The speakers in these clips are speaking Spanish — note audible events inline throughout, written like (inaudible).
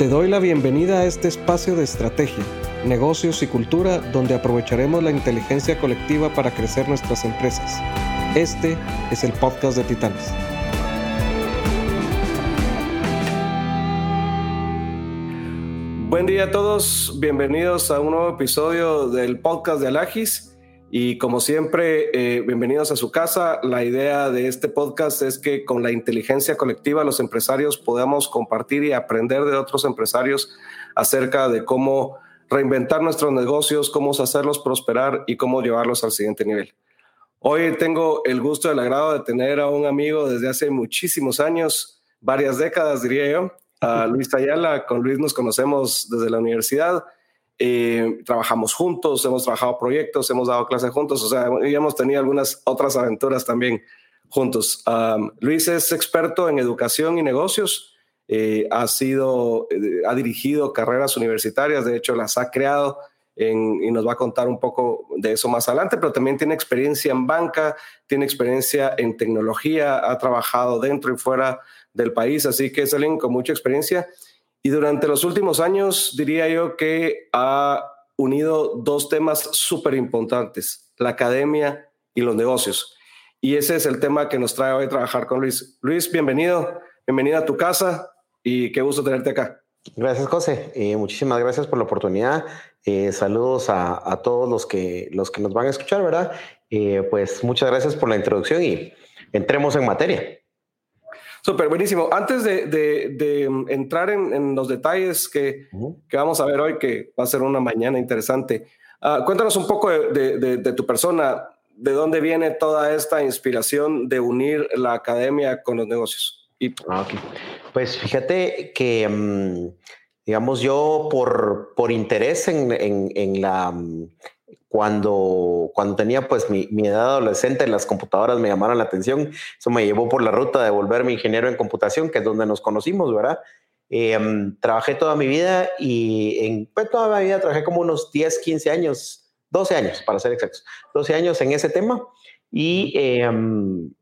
Te doy la bienvenida a este espacio de estrategia, negocios y cultura donde aprovecharemos la inteligencia colectiva para crecer nuestras empresas. Este es el podcast de Titanes. Buen día a todos, bienvenidos a un nuevo episodio del podcast de Alagis. Y como siempre, eh, bienvenidos a su casa. La idea de este podcast es que con la inteligencia colectiva los empresarios podamos compartir y aprender de otros empresarios acerca de cómo reinventar nuestros negocios, cómo hacerlos prosperar y cómo llevarlos al siguiente nivel. Hoy tengo el gusto y el agrado de tener a un amigo desde hace muchísimos años, varias décadas diría yo, a (laughs) Luis Ayala. Con Luis nos conocemos desde la universidad eh, trabajamos juntos, hemos trabajado proyectos, hemos dado clases juntos, o sea, ya hemos tenido algunas otras aventuras también juntos. Luis es experto en educación y negocios, eh, ha sido, eh, ha dirigido carreras universitarias, de hecho las ha creado y nos va a contar un poco de eso más adelante, pero también tiene experiencia en banca, tiene experiencia en tecnología, ha trabajado dentro y fuera del país, así que es alguien con mucha experiencia y durante los últimos años diría yo que ha unido dos temas súper importantes, la academia y los negocios. Y ese es el tema que nos trae hoy trabajar con Luis. Luis, bienvenido, bienvenido a tu casa y qué gusto tenerte acá. Gracias, José. Eh, muchísimas gracias por la oportunidad. Eh, saludos a, todos los que, los que nos van a escuchar, ¿verdad? Eh, pues muchas gracias por la introducción y entremos en materia. Súper, buenísimo. Antes de, mm, entrar en, los detalles que, vamos a ver hoy, que va a ser una mañana interesante, ah, cuéntanos un poco de, tu persona, de dónde viene toda esta inspiración de unir la academia con los negocios. Y... Ah, pues fíjate que, mm, digamos, yo por, por interés en, en la mm, cuando, cuando tenía pues mi, edad adolescente, las computadoras me llamaron la atención. Eso me llevó por la ruta de volverme ingeniero en computación, que es donde nos conocimos, ¿verdad? Em, trabajé toda mi vida y en pues, toda mi vida trabajé como unos 10, 15 años, 12 años para ser exactos, 12 años en ese tema. Y em,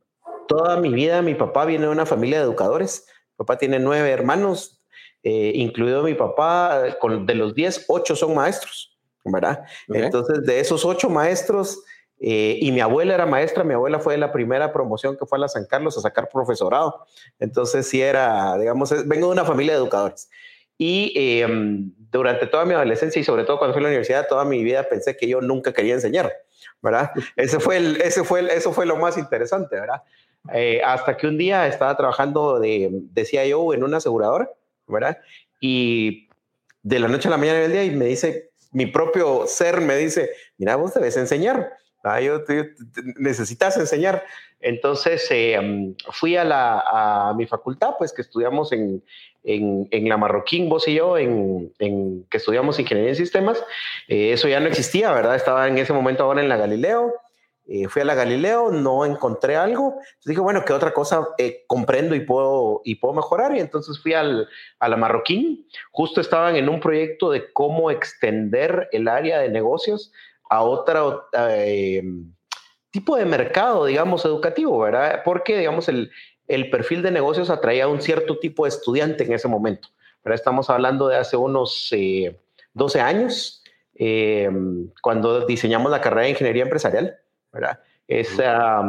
toda mi vida mi papá viene de una familia de educadores. Mi papá tiene nueve hermanos, eh, incluido mi papá, con, de los 10, ocho son maestros. ¿Verdad? Entonces, de esos ocho maestros, eh, y mi abuela era maestra, mi abuela fue la primera promoción que fue a la San Carlos a sacar profesorado. Entonces, sí era, digamos, vengo de una familia de educadores. Y em, durante toda mi adolescencia y sobre todo cuando fui a la universidad, toda mi vida pensé que yo nunca quería enseñar, ¿verdad? (laughs) Ese fue el, ese fue el, eso fue lo más interesante, ¿verdad? Eh, hasta que un día estaba trabajando de, decía yo, en una aseguradora, ¿verdad? Y de la noche a la mañana del día y me dice, mi propio ser me dice, mira, vos debes enseñar, ah, yo, necesitas enseñar. Entonces eh, fui a, la, a mi facultad, pues que estudiamos en, en, la Marroquín, vos y yo, en, en que estudiamos ingeniería en sistemas. Eh, eso ya no existía, ¿verdad? Estaba en ese momento ahora en la Galileo. Eh, fui a la Galileo, no encontré algo. Entonces dije, bueno, ¿qué otra cosa eh, comprendo y puedo, y puedo mejorar? Y entonces fui al, a la Marroquín. Justo estaban en un proyecto de cómo extender el área de negocios a otro eh, tipo de mercado, digamos, educativo, ¿verdad? Porque, digamos, el, el perfil de negocios atraía a un cierto tipo de estudiante en ese momento. Pero estamos hablando de hace unos 12 años, cuando diseñamos la carrera de ingeniería empresarial. ¿Verdad? Esa,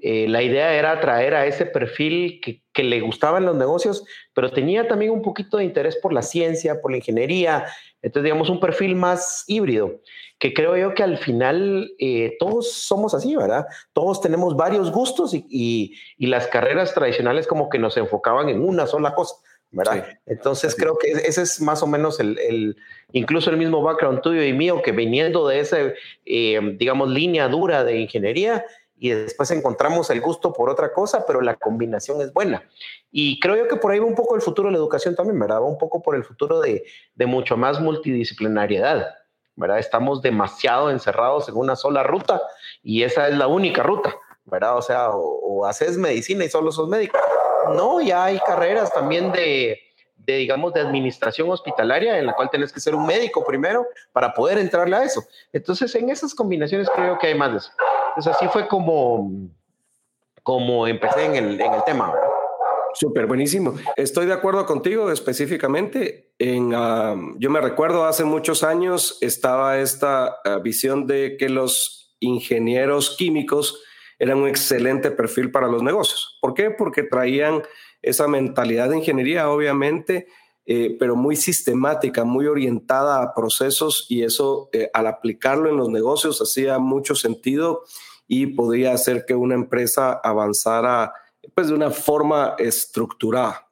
eh, la idea era atraer a ese perfil que, que, le gustaban los negocios, pero tenía también un poquito de interés por la ciencia, por la ingeniería, entonces digamos un perfil más híbrido, que creo yo que al final eh, todos somos así, ¿verdad? Todos tenemos varios gustos y, y, y, las carreras tradicionales como que nos enfocaban en una sola cosa. ¿Verdad? Entonces creo que ese es más o menos el, el, incluso el mismo background tuyo y mío, que viniendo de esa, eh, digamos, línea dura de ingeniería y después encontramos el gusto por otra cosa, pero la combinación es buena. Y creo yo que por ahí va un poco el futuro de la educación también, ¿verdad? Va un poco por el futuro de, de mucho más multidisciplinariedad, ¿verdad? Estamos demasiado encerrados en una sola ruta y esa es la única ruta, ¿verdad? O sea, o, o haces medicina y solo sos médico no, ya hay carreras también de, digamos, de administración hospitalaria en la cual tenés que ser un médico primero para poder entrarle a eso. Entonces, en esas combinaciones creo que hay más de eso. Entonces, así fue como, como empecé en el, en el tema. Súper buenísimo. Estoy de acuerdo contigo específicamente. En, yo me recuerdo hace muchos años estaba esta ah, visión de que los ingenieros químicos eran un excelente perfil para los negocios. ¿Por qué? Porque traían esa mentalidad de ingeniería, obviamente, eh, pero muy sistemática, muy orientada a procesos y eso eh, al aplicarlo en los negocios hacía mucho sentido y podría hacer que una empresa avanzara pues, de una forma estructurada.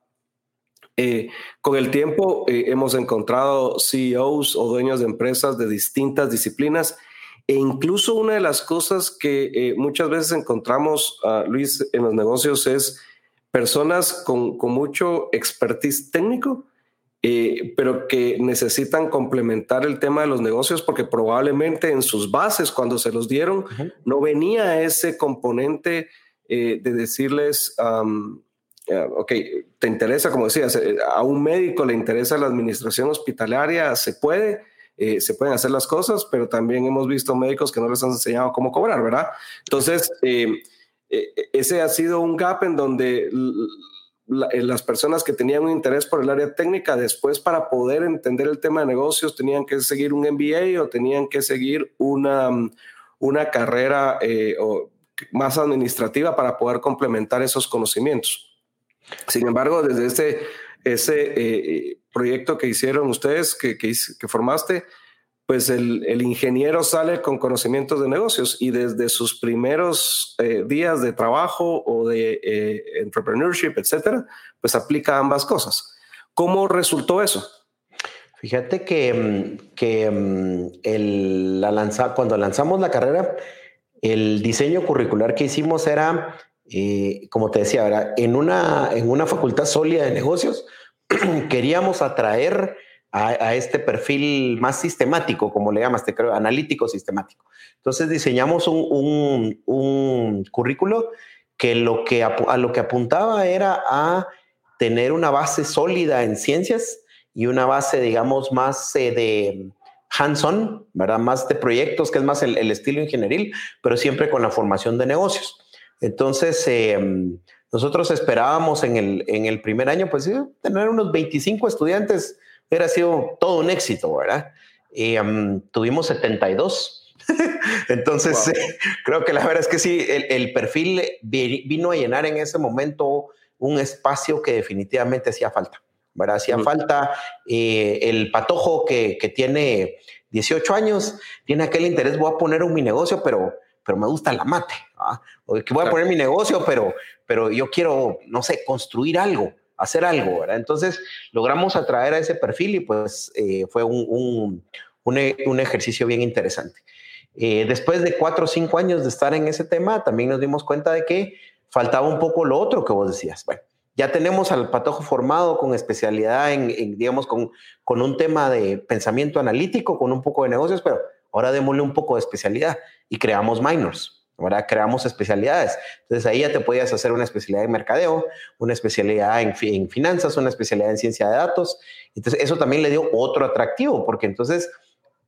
Eh, con el tiempo hemos encontrado CEOs o dueños de empresas de distintas disciplinas e incluso una de las cosas que muchas veces encontramos, uh, Luis, en los negocios es personas con, con mucho expertise técnico, eh, pero que necesitan complementar el tema de los negocios porque probablemente en sus bases, cuando se los dieron, no venía ese componente eh, de decirles, ok, te interesa, como decías, eh, a un médico le interesa la administración hospitalaria, se puede. Se pueden hacer las cosas, pero también hemos visto médicos que no les han enseñado cómo cobrar, ¿verdad? Entonces, ese ha sido un gap en donde eh, las personas que tenían un interés por el área técnica, después para poder entender el tema de negocios, tenían que seguir un MBA o tenían que seguir una, una carrera eh, más administrativa para poder complementar esos conocimientos. Sin embargo, desde ese, ese eh, proyecto que hicieron ustedes, que, que, que formaste, pues el, ingeniero sale con conocimientos de negocios y desde sus primeros eh, días de trabajo o de eh, entrepreneurship, etcétera, pues aplica ambas cosas. ¿Cómo resultó eso? Fíjate que, que mm, el, la lanza, cuando lanzamos la carrera, el diseño curricular que hicimos era, eh, como te decía, en, una, en una facultad sólida de negocios, (clears throat) queríamos atraer a, este perfil más sistemático, como le llamas, te creo, analítico sistemático. Entonces diseñamos un, un, currículo que, lo que a lo que apuntaba era a tener una base sólida en ciencias y una base, digamos, más eh, de hands-on, ¿verdad? Más de proyectos, que es más el, estilo ingenieril, pero siempre con la formación de negocios. Entonces, em, nosotros esperábamos en el, en el primer año, pues, tener unos 25 estudiantes hubiera sido todo un éxito, ¿verdad? Y tuvimos 72. (laughs) Entonces, (laughs) creo que la verdad es que sí, el, perfil vino a llenar en ese momento un espacio que definitivamente hacía falta, ¿verdad? Hacía falta eh, el patojo que, que, tiene 18 años, tiene aquel interés, voy a poner un mi negocio, pero, pero me gusta la mate, o que voy a poner mi negocio, pero, pero yo quiero, no sé, construir algo hacer algo, ¿verdad? Entonces logramos atraer a ese perfil y pues eh, fue un, un, ejercicio bien interesante. Eh, después de cuatro o cinco años de estar en ese tema, también nos dimos cuenta de que faltaba un poco lo otro que vos decías. Bueno, ya tenemos al patojo formado con especialidad en, en, digamos, con, con un tema de pensamiento analítico, con un poco de negocios, pero ahora démosle un poco de especialidad y creamos minors. Ahora creamos especialidades. Entonces ahí ya te podías hacer una especialidad en mercadeo, una especialidad en, en, finanzas, una especialidad en ciencia de datos. Entonces eso también le dio otro atractivo, porque entonces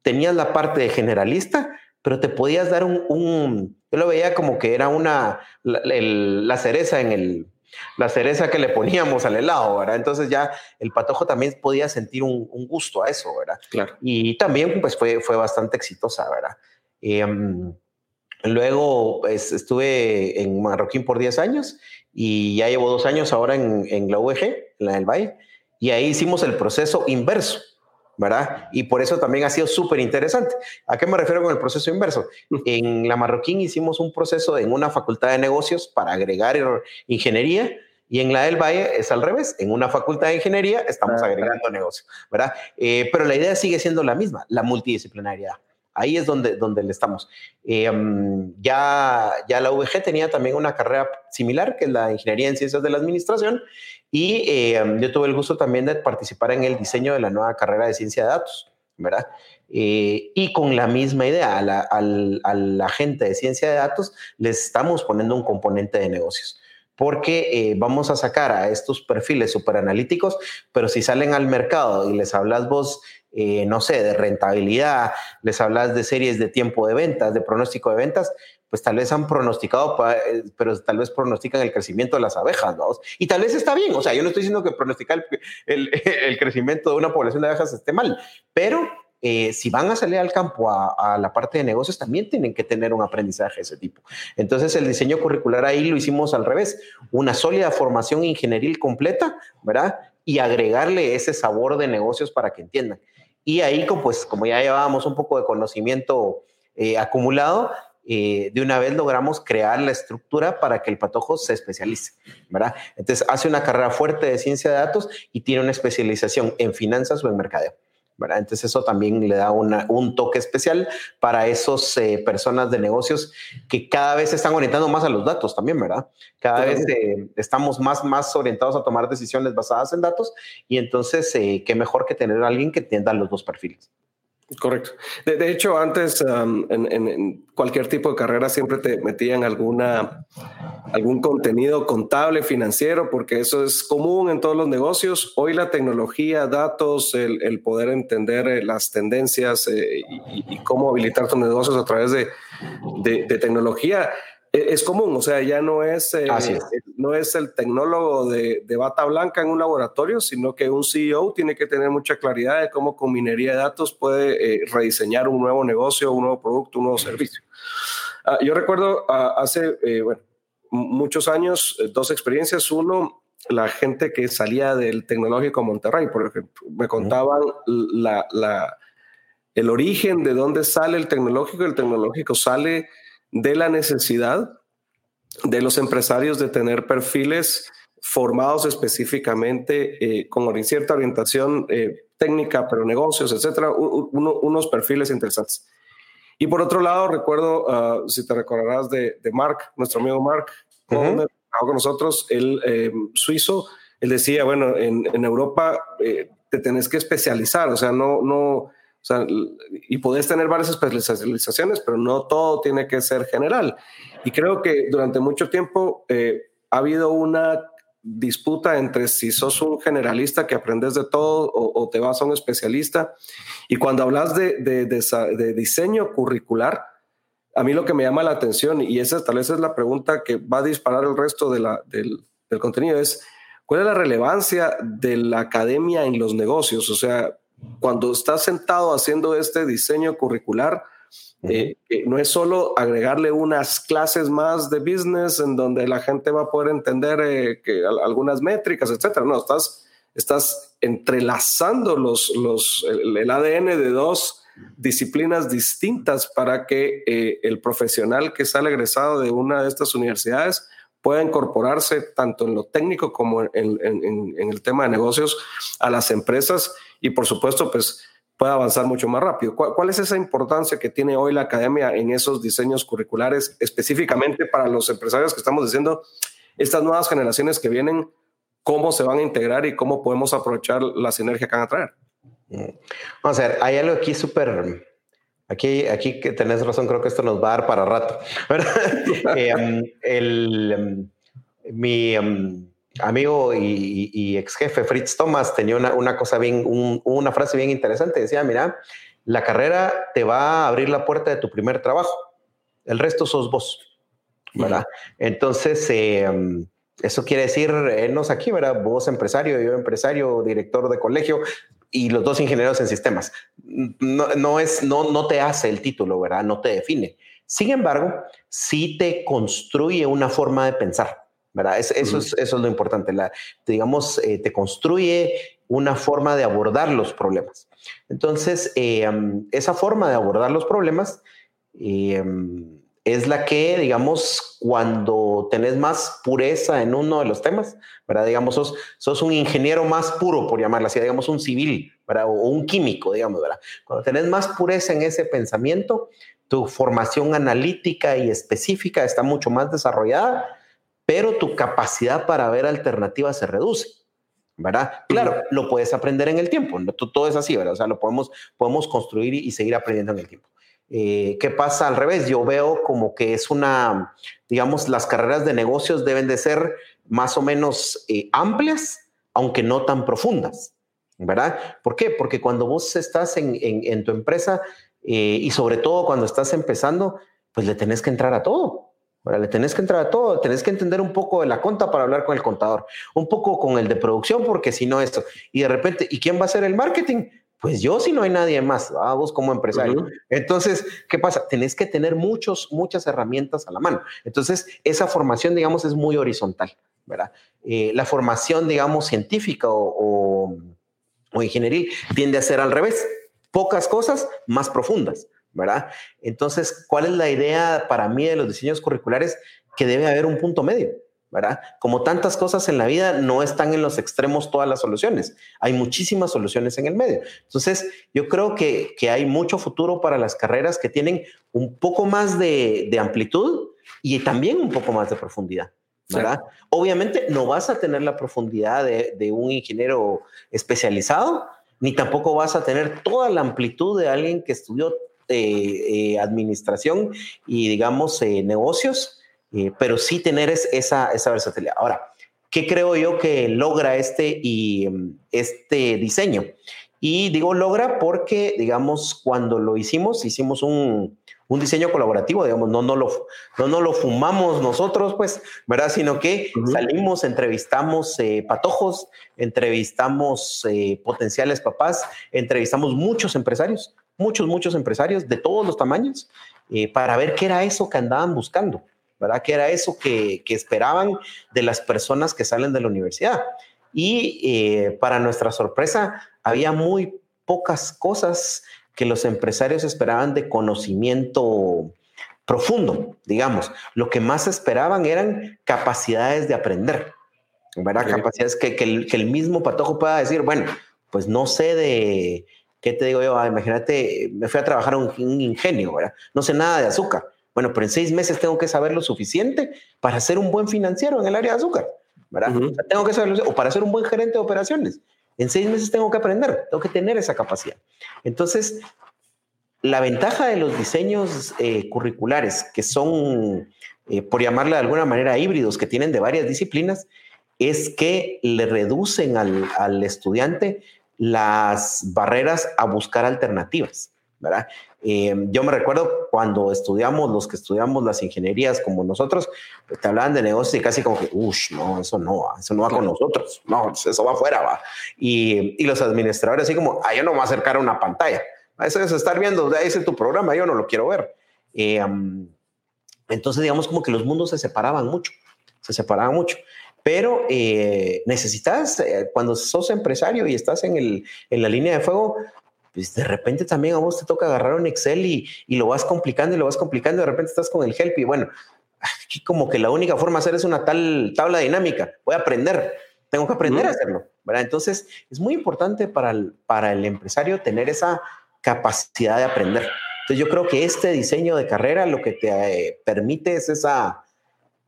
tenías la parte de generalista, pero te podías dar un, yo lo veía como que era una, la, cereza en el, la cereza que le poníamos al helado, ¿verdad? Entonces ya el patojo también podía sentir un, gusto a eso, ¿verdad? Claro. Y también pues fue, fue bastante exitosa, ¿verdad? Eh, Luego pues, estuve en Marroquín por 10 años y ya llevo dos años ahora en, en la UEG, en la del Valle, y ahí hicimos el proceso inverso, ¿verdad? Y por eso también ha sido súper interesante. ¿A qué me refiero con el proceso inverso? (laughs) En la Marroquín hicimos un proceso en una facultad de negocios para agregar ingeniería. Y en la del Valle es al revés. En una facultad de ingeniería estamos ah, agregando negocios, ¿verdad? Eh, pero la idea sigue siendo la misma, la multidisciplinariedad. Ahí es donde, donde le estamos. Eh, ya, ya la VG tenía también una carrera similar, que es la Ingeniería en Ciencias de la Administración, y eh, yo tuve el gusto también de participar en el diseño de la nueva carrera de Ciencia de Datos, ¿verdad? Eh, y con la misma idea, a la, a la gente de Ciencia de Datos les estamos poniendo un componente de negocios porque vamos a sacar a estos perfiles súper analíticos, pero si salen al mercado y les hablas vos eh, no sé, de rentabilidad, les hablas de series de tiempo de ventas, de pronóstico de ventas, pues tal vez han pronosticado, eh, pero tal vez pronostican el crecimiento de las abejas, ¿no? Y tal vez está bien, o sea, yo no estoy diciendo que pronosticar el, (laughs) el, crecimiento de una población de abejas esté mal, pero eh, si van a salir al campo a, a, la parte de negocios, también tienen que tener un aprendizaje de ese tipo. Entonces, el diseño curricular ahí lo hicimos al revés, una sólida formación ingenieril completa, ¿verdad? Y agregarle ese sabor de negocios para que entiendan. Y ahí, pues, como ya llevábamos un poco de conocimiento eh, acumulado, eh, de una vez logramos crear la estructura para que el patojo se especialice, ¿verdad? Entonces hace una carrera fuerte de ciencia de datos y tiene una especialización en finanzas o en mercadeo. ¿verdad? Entonces eso también le da un toque especial para esas eh, personas de negocios que cada vez se están orientando más a los datos también, ¿verdad? Cada vez eh, estamos más, más orientados a tomar decisiones basadas en datos y entonces eh, qué mejor que tener a alguien que entienda los dos perfiles. Correcto. De, hecho, antes en, cualquier tipo de carrera siempre te metían alguna, algún contenido contable, financiero, porque eso es común en todos los negocios. Hoy la tecnología, datos, el, poder entender eh, las tendencias eh, y, cómo habilitar tus negocios a través de, de tecnología e, es común, o sea, ya no es, eh, no es el tecnólogo de, bata blanca en un laboratorio, sino que un CEO tiene que tener mucha claridad de cómo con minería de datos puede eh, rediseñar un nuevo negocio, un nuevo producto, un nuevo servicio. Ah, yo recuerdo ah, hace eh, bueno, muchos años dos experiencias. Uno, la gente que salía del tecnológico Monterrey, por ejemplo, me contaban la, la, el origen de dónde sale el tecnológico. El tecnológico sale de la necesidad de los empresarios de tener perfiles formados específicamente eh, con cierta orientación eh, técnica, pero negocios, etcétera, unos perfiles interesantes. Y por otro lado, recuerdo, ah, si te recordarás de, Mark, nuestro amigo Mark, con, nosotros, el eh, suizo, él decía, bueno, en, en Europa te tenés que especializar, o sea, no, no, o sea, y podés tener varias especializaciones, pero no todo tiene que ser general. Y creo que durante mucho tiempo eh, ha habido una disputa entre si sos un generalista que aprendes de todo o, te vas a un especialista. Y cuando hablas de, de, diseño curricular, a mí lo que me llama la atención, y esa tal vez es la pregunta que va a disparar el resto del, del contenido, es cuál es la relevancia de la academia en los negocios. O sea, cuando estás sentado haciendo este diseño curricular, eh, no es solo agregarle unas clases más de business en donde la gente va a poder entender eh, que algunas métricas, etcétera. No, estás, estás entrelazando los, los, el, ADN de dos disciplinas distintas para que eh, el profesional que sale egresado de una de estas universidades pueda incorporarse tanto en lo técnico como en, en, en el tema de negocios a las empresas y por supuesto, pues puede avanzar mucho más rápido. ¿Cuál, es esa importancia que tiene hoy la academia en esos diseños curriculares, específicamente para los empresarios que estamos diciendo, estas nuevas generaciones que vienen, cómo se van a integrar y cómo podemos aprovechar la sinergia que van a traer? Mm. Vamos a ver, hay algo aquí súper... Aquí, aquí que tenés razón, creo que esto nos va a dar para rato. (laughs) (laughs) Eh, el, um, mi... Um, amigo y, ex jefe Fritz Thomas tenía una, cosa bien, una frase bien interesante. Decía, mira, la carrera te va a abrir la puerta de tu primer trabajo. El resto sos vos, ¿verdad? Entonces, em, eso quiere decir, nos aquí, ¿verdad? Vos empresario, yo empresario, director de colegio y los dos ingenieros en sistemas. No, no, es, no, no te hace el título, ¿verdad? No te define. Sin embargo, sí te construye una forma de pensar ¿verdad? eso, es, eso es lo importante. La, digamos, eh, te construye una forma de abordar los problemas. Entonces, eh, esa forma de abordar los problemas eh, es la que, digamos, cuando tenés más pureza en uno de los temas, ¿verdad? Digamos, sos, sos un ingeniero más puro, por llamarlo así, digamos, un civil, ¿verdad? O un químico, digamos, ¿verdad? Cuando tenés más pureza en ese pensamiento, tu formación analítica y específica está mucho más desarrollada pero tu capacidad para ver alternativas se reduce. ¿verdad? Claro, lo puedes aprender en el tiempo, todo es así, ¿verdad? O sea, lo podemos, podemos construir y, seguir aprendiendo en el tiempo. Eh, ¿Qué pasa al revés? Yo veo como que es una, digamos, las carreras de negocios deben de ser más o menos eh, amplias, aunque no tan profundas. ¿verdad? ¿Por qué? Porque cuando vos estás en, tu empresa eh, y sobre todo cuando estás empezando, pues le tenés que entrar a todo. Le tenés que entrar a todo, tenés que entender un poco de la conta para hablar con el contador, un poco con el de producción, porque si no esto. Y de repente, ¿y quién va a hacer el marketing? Pues yo si no hay nadie más, vos como empresario. Entonces, ¿qué pasa? Tenés que tener muchos, muchas herramientas a la mano. Entonces, esa formación, digamos, es muy horizontal, ¿verdad? Eh, la formación, digamos, científica o, o, ingenieril tiende a ser al revés. Pocas cosas más profundas, ¿verdad? Entonces, ¿cuál es la idea para mí de los diseños curriculares? Que debe haber un punto medio. ¿verdad? Como tantas cosas en la vida, no están en los extremos todas las soluciones. Hay muchísimas soluciones en el medio. Entonces, yo creo que, hay mucho futuro para las carreras que tienen un poco más de, amplitud y también un poco más de profundidad. ¿verdad? Obviamente no vas a tener la profundidad de, un ingeniero especializado, ni tampoco vas a tener toda la amplitud de alguien que estudió eh, eh, administración y, digamos, eh, negocios, pero sí tener esa, esa versatilidad. Ahora, ¿qué creo yo que logra este, y, mm, este diseño? Y digo logra porque, digamos, cuando lo hicimos, hicimos un, un diseño colaborativo, digamos, no, no, lo, no, no lo fumamos nosotros, pues, ¿verdad? Sino que salimos, entrevistamos eh, patojos, entrevistamos eh, potenciales papás, entrevistamos muchos empresarios, muchos, muchos empresarios de todos los tamaños, para ver qué era eso que andaban buscando. ¿verdad? Que era eso que, esperaban de las personas que salen de la universidad. Y eh, para nuestra sorpresa, había muy pocas cosas que los empresarios esperaban de conocimiento profundo, digamos. Lo que más esperaban eran capacidades de aprender, ¿verdad? Capacidades que, el, mismo patojo pueda decir, bueno, pues no sé de, ¿qué te digo yo? Ah, imagínate, me fui a trabajar un, un ingenio, ¿verdad? No sé nada de azúcar bueno, pero en seis meses tengo que saber lo suficiente para ser un buen financiero en el área de azúcar, ¿verdad? tengo que saberlo, o para ser un buen gerente de operaciones. En seis meses tengo que aprender, tengo que tener esa capacidad. Entonces, la ventaja de los diseños eh, curriculares, que son, eh, por llamarle de alguna manera, híbridos, que tienen de varias disciplinas, es que le reducen al, al estudiante las barreras a buscar alternativas. ¿verdad? Eh, yo me recuerdo cuando estudiamos, los que estudiamos las ingenierías como nosotros, pues, te hablaban de negocios y casi como que, uff, no, eso no, eso no va con nosotros, no, eso va afuera, va. Y, y los administradores así como, ah, yo no me voy a acercar a una pantalla, eso es estar viendo, ahí es tu programa, yo no lo quiero ver. Eh, entonces, digamos como que los mundos se separaban mucho, se separaban mucho. Pero eh, necesitas, cuando sos empresario y estás en, el, en la línea de fuego, pues de repente también a vos te toca agarrar un Excel y, y lo vas complicando y lo vas complicando, de repente estás con el help y bueno, aquí como que la única forma de hacer es una tal tabla dinámica, voy a aprender, tengo que aprender a hacerlo, ¿verdad? Entonces es muy importante para el, para el empresario tener esa capacidad de aprender. Entonces yo creo que este diseño de carrera lo que te eh, permite es esa,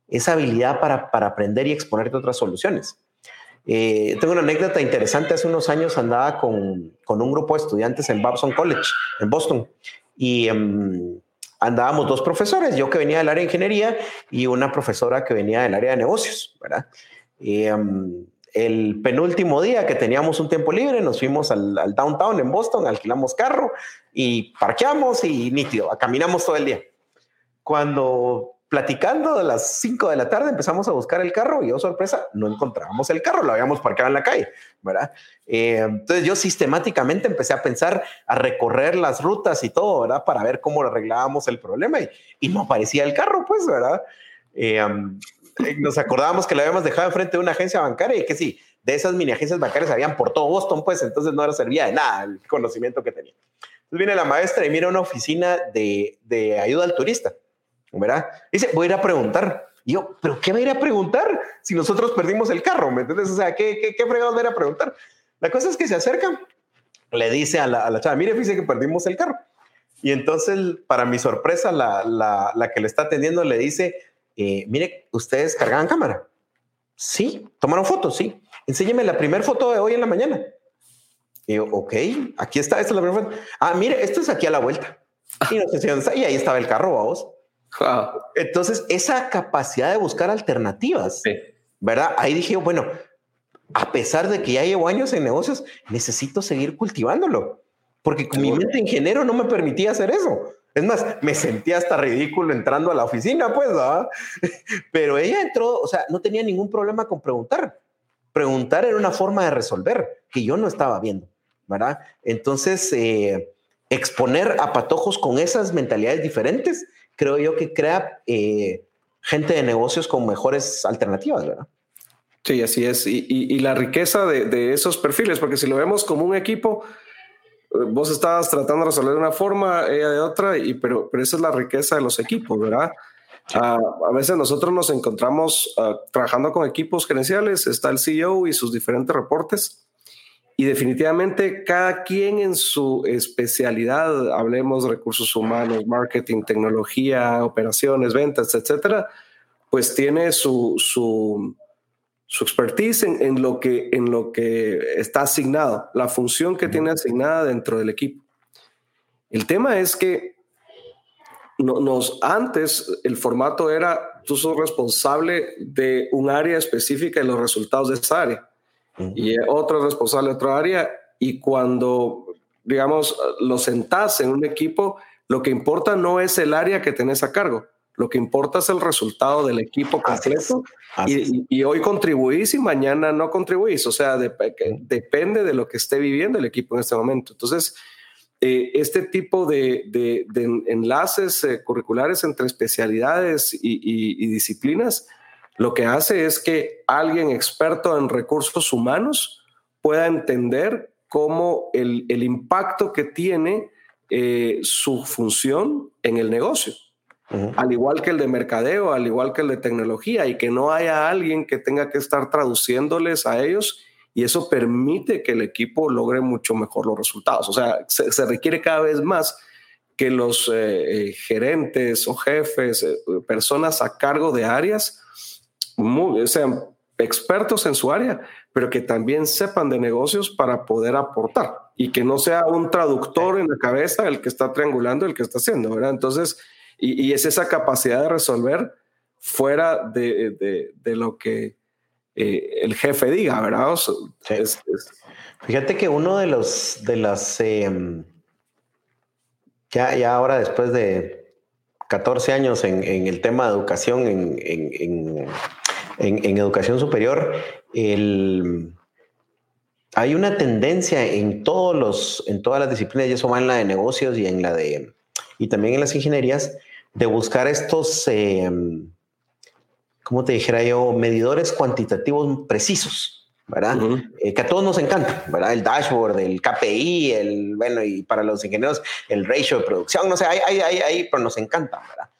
esa habilidad para, para aprender y exponerte otras soluciones. Eh, tengo una anécdota interesante. Hace unos años andaba con, con, un grupo de estudiantes en Babson College, en Boston, y em, andábamos dos profesores, yo que venía del área de ingeniería y una profesora que venía del área de negocios. Y, em, el penúltimo día que teníamos un tiempo libre, nos fuimos al, al, downtown en Boston, alquilamos carro y parqueamos y nítido, caminamos todo el día. Cuando platicando a las 5 de la tarde empezamos a buscar el carro y, oh sorpresa, no encontrábamos el carro, lo habíamos parqueado en la calle, ¿verdad? Eh, entonces yo sistemáticamente empecé a pensar, a recorrer las rutas y todo, ¿verdad? Para ver cómo arreglábamos el problema y, no aparecía el carro, pues, ¿verdad? Eh, eh, nos acordábamos que lo habíamos dejado enfrente de una agencia bancaria y que sí, de esas mini agencias bancarias habían por todo Boston, pues entonces no era servía de nada el conocimiento que tenía. Entonces viene la maestra y mira una oficina de, de ayuda al turista ¿verdad? Dice, voy a ir a preguntar. Y yo, ¿pero qué voy a ir a preguntar si nosotros perdimos el carro? ¿Me entiendes? O sea, ¿qué, qué, qué fregados voy a ir a preguntar? La cosa es que se acerca, le dice a la, a la chava, mire, fíjese que perdimos el carro. Y entonces, para mi sorpresa, la, la, la que le está atendiendo le dice, eh, mire, ¿ustedes cargaban cámara? Sí. ¿Tomaron fotos? Sí. Enséñeme la primera foto de hoy en la mañana. Y yo, ok, aquí está, esta es la primera foto. Ah, mire, esto es aquí a la vuelta. Y, no sé si y ahí estaba el carro, vamos. Entonces, esa capacidad de buscar alternativas, ¿verdad? Ahí dije, bueno, a pesar de que ya llevo años en negocios, necesito seguir cultivándolo, porque con mi mente ingeniero no me permitía hacer eso. Es más, me sentía hasta ridículo entrando a la oficina, pues, ¿verdad? (laughs) Pero ella entró, o sea, no tenía ningún problema con preguntar. Preguntar era una forma de resolver que yo no estaba viendo, ¿verdad? Entonces, eh, exponer a patojos con esas mentalidades diferentes, creo yo que crea eh, gente de negocios con mejores alternativas, ¿verdad? Sí, así es. Y, la riqueza de, esos perfiles, porque si lo vemos como un equipo, eh, vos estabas tratando de resolver de una forma, ella de otra, y, pero, pero esa es la riqueza de los equipos, ¿verdad? Ah, a veces nosotros nos encontramos ah, trabajando con equipos gerenciales, está el CEO y sus diferentes reportes, y definitivamente cada quien en su especialidad, hablemos recursos humanos, marketing, tecnología, operaciones, ventas, etcétera, pues tiene su, su, su expertise en, lo que, en lo que está asignado, la función que tiene asignada dentro del equipo. El tema es que nos, antes el formato era tú sos responsable de un área específica y los resultados de esa área y otro responsable de otra área. Y cuando, digamos, lo sentás en un equipo, lo que importa no es el área que tenés a cargo, lo que importa es el resultado del equipo completo. y, hoy contribuís y mañana no contribuís. O sea, depende de lo que esté viviendo el equipo en este momento. Entonces, eh, este tipo de, de, enlaces eh, curriculares entre especialidades y, y disciplinas lo que hace es que alguien experto en recursos humanos pueda entender cómo el, impacto que tiene eh, su función en el negocio. Al igual que el de mercadeo, al igual que el de tecnología, y que no haya alguien que tenga que estar traduciéndoles a ellos, y eso permite que el equipo logre mucho mejor los resultados. O sea, se, requiere cada vez más que los eh, eh, gerentes o jefes, personas a cargo de áreas, sean expertos en su área, pero que también sepan de negocios para poder aportar y que no sea un traductor en la cabeza el que está triangulando el que está haciendo, ¿verdad? Entonces, y, es esa capacidad de resolver fuera de, de, lo que eh, el jefe diga, ¿verdad? Fíjate que uno de los, de las, em, ya, ya ahora después de 14 años en, en el tema de educación en, en en, educación superior, hay una tendencia en, todos los, en todas las disciplinas, y eso va en la de negocios y en la de, y también en las ingenierías, de buscar estos, eh, ¿cómo te dijera yo? Medidores cuantitativos precisos. ¿verdad? Eh, que a todos nos encanta, ¿verdad? El dashboard, el KPI, el, bueno, y para los ingenieros, el ratio de producción, no sé, hay, hay, hay, hay pero nos encanta, ¿verdad?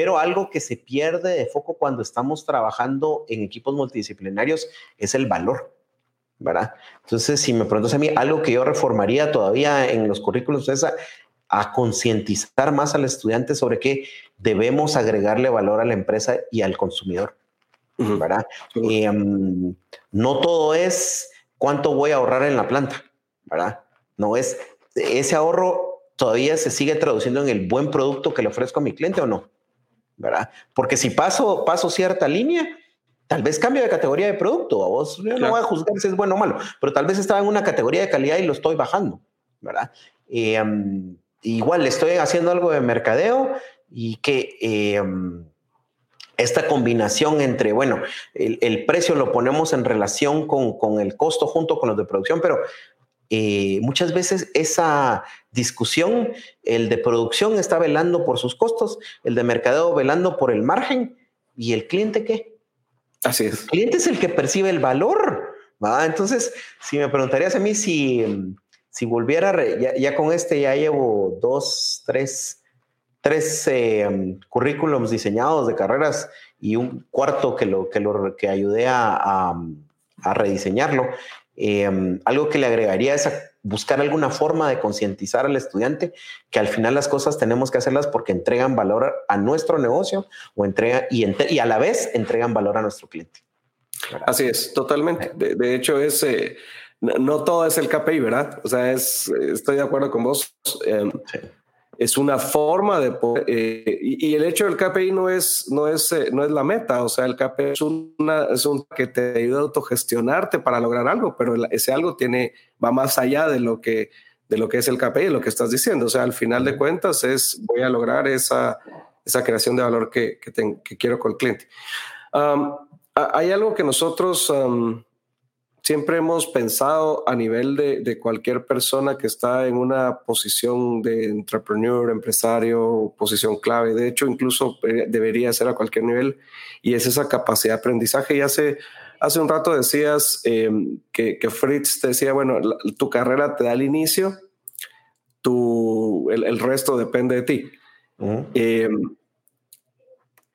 Pero algo que se pierde de foco cuando estamos trabajando en equipos multidisciplinarios es el valor, ¿verdad? Entonces, si me preguntas a mí, algo que yo reformaría todavía en los currículos es a, concientizar más al estudiante sobre que debemos agregarle valor a la empresa y al consumidor, ¿verdad? Em, no todo es cuánto voy a ahorrar en la planta, ¿verdad? No es ese ahorro todavía se sigue traduciendo en el buen producto que le ofrezco a mi cliente o no. ¿Verdad? Porque si paso, paso cierta línea, tal vez cambio de categoría de producto. A vos yo no voy a juzgar si es bueno o malo, pero tal vez estaba en una categoría de calidad y lo estoy bajando, ¿verdad? Em, igual estoy haciendo algo de mercadeo y que em, esta combinación entre, bueno, el, el, precio lo ponemos en relación con, con, el costo junto con los de producción, pero eh, muchas veces esa discusión, el de producción está velando por sus costos, el de mercadeo velando por el margen y el cliente qué? Así es. El cliente es el que percibe el valor. ¿va? Entonces, si me preguntarías a mí si, si volviera, ya, con este ya llevo dos, tres, tres eh, currículums diseñados de carreras y un cuarto que lo que, lo, que ayudé a, a rediseñarlo. Em, algo que le agregaría es buscar alguna forma de concientizar al estudiante que al final las cosas tenemos que hacerlas porque entregan valor a nuestro negocio o entrega, y, y a la vez entregan valor a nuestro cliente. Así es, totalmente. De, hecho, es, eh, no todo es el KPI, ¿verdad? O sea, es, estoy de acuerdo con vos. Em, es una forma de poder, eh, y, el hecho del KPI no es, no, es, eh, no es la meta, o sea, el KPI es, una, es un que te ayuda a autogestionarte para lograr algo, pero ese algo tiene, va más allá de lo que, de lo que es el KPI, lo que estás diciendo, o sea, al final de cuentas es, voy a lograr esa, esa creación de valor que, que, quiero con el cliente. hay algo que nosotros siempre hemos pensado a nivel de, cualquier persona que está en una posición de entrepreneur, empresario, posición clave. De hecho, incluso eh, debería ser a cualquier nivel y es esa capacidad de aprendizaje. Y hace, hace un rato decías em, que, Fritz te decía, bueno, tu carrera te da el inicio, tu, el, resto depende de ti. Em,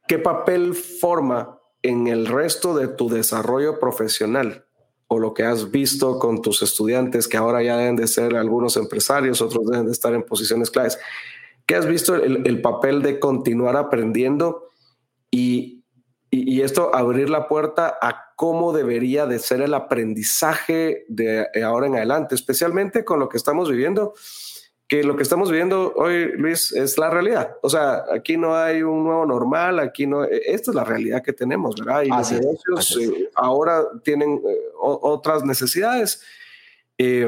¿Qué papel forma en el resto de tu desarrollo profesional? O lo que has visto con tus estudiantes que ahora ya deben de ser algunos empresarios, otros deben de estar en posiciones claves. ¿Qué has visto el, papel de continuar aprendiendo y, y, esto abrir la puerta a cómo debería de ser el aprendizaje de ahora en adelante, especialmente con lo que estamos viviendo? Que lo que estamos viviendo hoy, Luis, es la realidad. O sea, aquí no hay un nuevo normal, aquí no, e, esta es la realidad que tenemos, ¿verdad? Y los negocios eh, ahora tienen eh, otras necesidades, eh,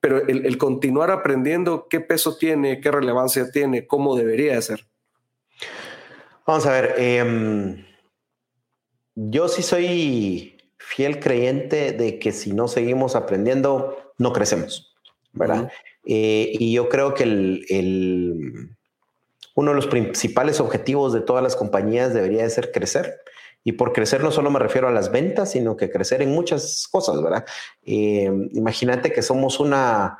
pero el, continuar aprendiendo, ¿qué peso tiene, qué relevancia tiene, cómo debería ser? Vamos a ver, em, yo sí soy fiel creyente de que si no seguimos aprendiendo, no crecemos, ¿verdad? Eh, y yo creo que el, uno de los principales objetivos de todas las compañías debería de ser crecer. Y por crecer no solo me refiero a las ventas, sino que crecer en muchas cosas, ¿verdad? Eh, imagínate que somos una,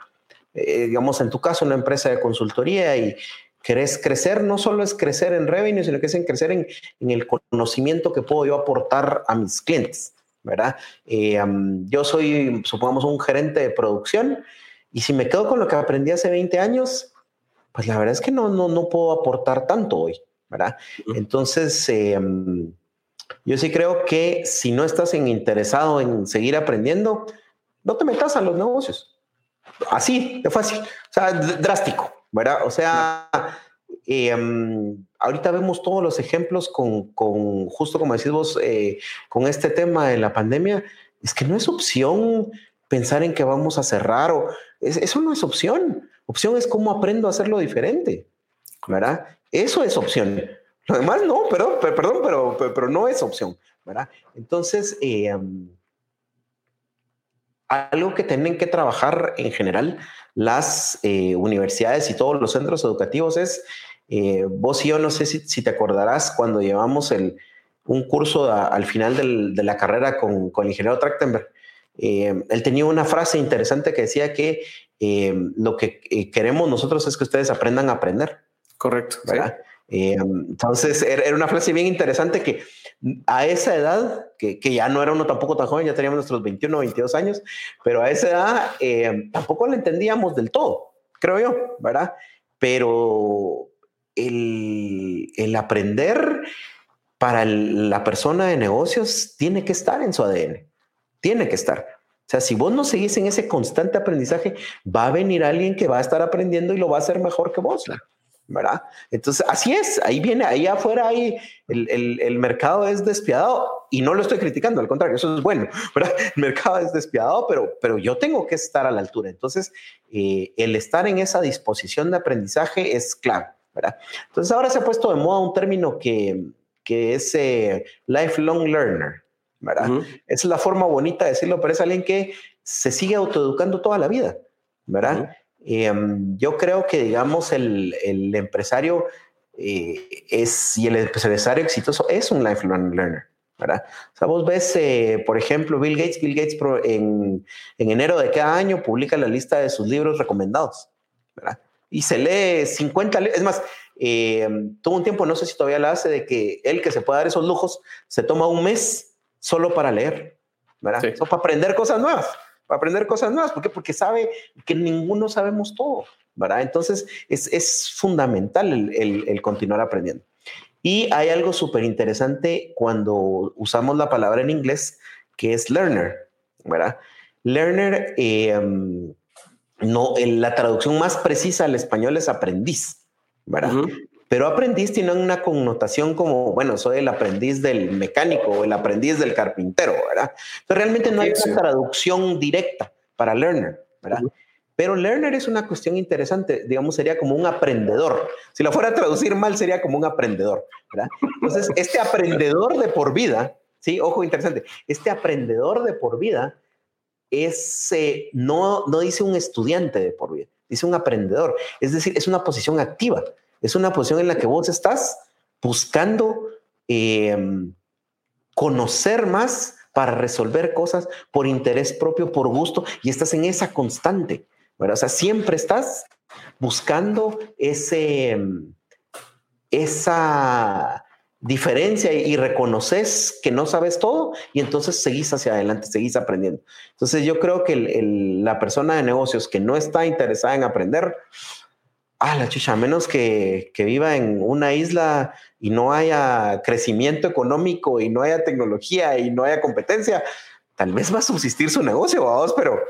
eh, digamos, en tu caso, una empresa de consultoría y querés crecer, no solo es crecer en revenue, sino que es en crecer en, en el conocimiento que puedo yo aportar a mis clientes, ¿verdad? yo soy, supongamos, un gerente de producción y si me quedo con lo que aprendí hace 20 años, pues la verdad es que no, no, no puedo aportar tanto hoy, ¿verdad? Entonces, em, yo sí creo que si no estás interesado en seguir aprendiendo, no te metas a los negocios. Así, de fácil, o sea, drástico, ¿verdad? O sea, em, ahorita vemos todos los ejemplos con, con justo como decís vos, eh, con este tema de la pandemia, es que no es opción pensar en que vamos a cerrar o eso no es opción. Opción es cómo aprendo a hacerlo diferente, ¿verdad? Eso es opción. Lo demás no, pero, perdón, pero, pero, no es opción, ¿verdad? Entonces, eh, algo que tienen que trabajar en general las eh, universidades y todos los centros educativos es, eh, vos y yo no sé si, te acordarás cuando llevamos el, un curso al final de la carrera con, con el ingeniero Trachtenberg, eh, él tenía una frase interesante que decía que eh, lo que eh, queremos nosotros es que ustedes aprendan a aprender. Correcto. entonces era una frase bien interesante que a esa edad, que, que, ya no era uno tampoco tan joven, ya teníamos nuestros 21 o 22 años, pero a esa edad tampoco la entendíamos del todo, creo yo, ¿verdad? Pero el, el aprender para la persona de negocios tiene que estar en su ADN tiene que estar. O sea, si vos no seguís en ese constante aprendizaje, va a venir alguien que va a estar aprendiendo y lo va a hacer mejor que vos. ¿Verdad? Entonces, así es, ahí viene, ahí afuera ahí el, el, mercado es despiadado y no lo estoy criticando, al contrario, eso es bueno, (laughs) ¿verdad? El mercado es despiadado, pero, pero yo tengo que estar a la altura. Entonces, eh, el estar en esa disposición de aprendizaje es clave, ¿verdad? Entonces, ahora se ha puesto de moda un término que, que es eh, lifelong learner, ¿verdad? Es la forma bonita de decirlo, pero es alguien que se sigue autoeducando toda la vida, ¿verdad? Em, yo creo que, digamos, el, el empresario eh, es, y el empresario exitoso es un lifelong learner, ¿verdad? O sea, vos ves, eh, por ejemplo, Bill Gates, Bill Gates en, en, enero de cada año publica la lista de sus libros recomendados, ¿verdad? Y se lee 50, es más, eh, tuvo un tiempo, no sé si todavía la hace, de que él que se puede dar esos lujos, se toma un mes solo para leer, ¿verdad? para aprender cosas nuevas, para aprender cosas nuevas. ¿Por qué? Porque sabe que ninguno sabemos todo, ¿verdad? Entonces es, es fundamental el, el, continuar aprendiendo. Y hay algo súper interesante cuando usamos la palabra en inglés que es learner, ¿verdad? Learner, eh, no, la traducción más precisa al español es aprendiz, ¿verdad? Pero aprendiz tiene una connotación como, bueno, soy el aprendiz del mecánico o el aprendiz del carpintero, ¿verdad? Pero realmente no hay una traducción directa para learner, ¿verdad? Pero learner es una cuestión interesante, digamos, sería como un aprendedor. Si lo fuera a traducir mal, sería como un aprendedor, ¿verdad? Entonces, este aprendedor de por vida, sí, ojo, interesante, este aprendedor de por vida es, eh, no, no dice un estudiante de por vida, dice un aprendedor. Es decir, es una posición activa, es una posición en la que vos estás buscando em, conocer más para resolver cosas por interés propio, por gusto, y estás en esa constante. O sea, siempre estás buscando ese, esa diferencia y reconoces que no sabes todo y entonces seguís hacia adelante, seguís aprendiendo. Entonces yo creo que la persona de negocios que no está interesada en aprender, ah, la chucha, a menos que, que, viva en una isla y no haya crecimiento económico y no haya tecnología y no haya competencia, tal vez va a subsistir su negocio, vamos, pero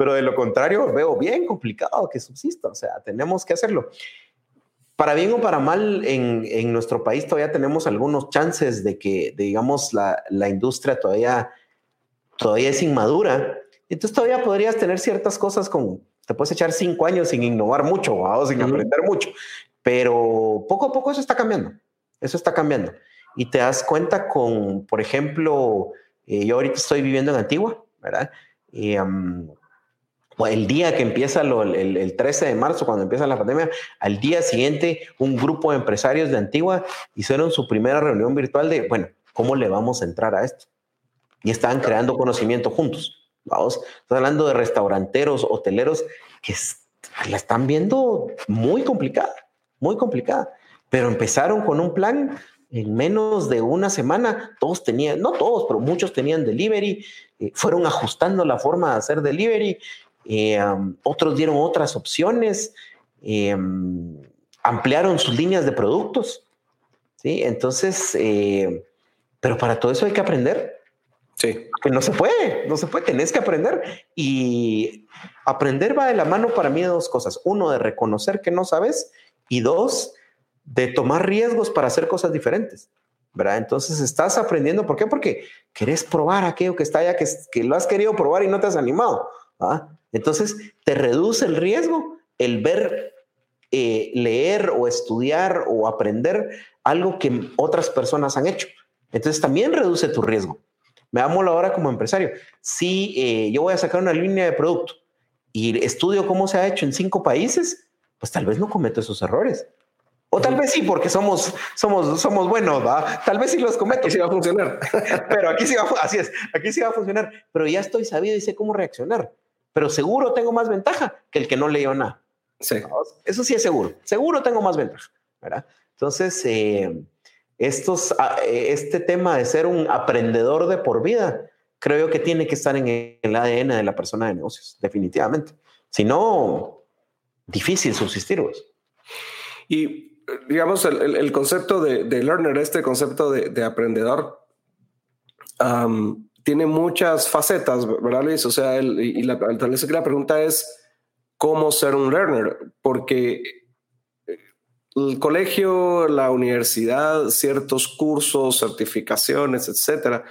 pero de lo contrario veo bien complicado que subsista, o sea, tenemos que hacerlo. Para bien o para mal, en, en nuestro país todavía tenemos algunos chances de que, digamos, la, la, industria todavía, todavía es inmadura. Entonces todavía podrías tener ciertas cosas como, te puedes echar cinco años sin innovar mucho o sin aprender mucho, pero poco a poco eso está cambiando, eso está cambiando. Y te das cuenta con, por ejemplo, eh, yo ahorita estoy viviendo en Antigua, ¿verdad? Y, el día que empieza el, 13 de marzo, cuando empieza la pandemia, al día siguiente un grupo de empresarios de Antigua hicieron su primera reunión virtual de, bueno, ¿cómo le vamos a entrar a esto? Y estaban creando conocimiento juntos. Vamos, estoy hablando de restauranteros, hoteleros que la están viendo muy complicada, muy complicada, pero empezaron con un plan en menos de una semana, todos tenían, no todos, pero muchos tenían delivery, eh, fueron ajustando la forma de hacer delivery eh, otros dieron otras opciones, eh, ampliaron sus líneas de productos. ¿sí? Entonces, pero para todo eso hay que aprender. Sí. Que no se puede, no se puede, tenés que aprender. Y aprender va de la mano para mí de dos cosas. Uno, de reconocer que no sabes y dos, de tomar riesgos para hacer cosas diferentes. ¿verdad? Entonces estás aprendiendo. ¿Por qué? Porque querés probar aquello que está allá, que, lo has querido probar y no te has animado. ¿ah? Entonces, te reduce el riesgo el ver, eh, leer o estudiar o aprender algo que otras personas han hecho. Entonces, también reduce tu riesgo. Me amo ahora como empresario. Si eh, yo voy a sacar una línea de producto y estudio cómo se ha hecho en cinco países, pues tal vez no cometo esos errores. O tal vez sí, porque somos, somos, somos buenos, ¿va? Tal vez sí los cometo. Aquí sí va a funcionar. (laughs) Pero aquí sí va, así es, aquí sí va a funcionar. Pero ya estoy sabido y sé cómo reaccionar pero seguro tengo más ventaja que el que no leyó nada. Sí. Eso sí es seguro. Seguro tengo más ventaja, ¿verdad? Entonces, eh, estos, ah, eh, este tema de ser un aprendedor de por vida, creo que tiene que estar en el ADN de la persona de negocios, definitivamente. Si no, difícil subsistir. Y digamos, el, concepto de, learner, este concepto de, aprendedor, tiene muchas facetas, ¿verdad, Luis? O sea, y la, tal vez que la pregunta es cómo ser un learner, porque eh, el colegio, la universidad, ciertos cursos, certificaciones, etcétera,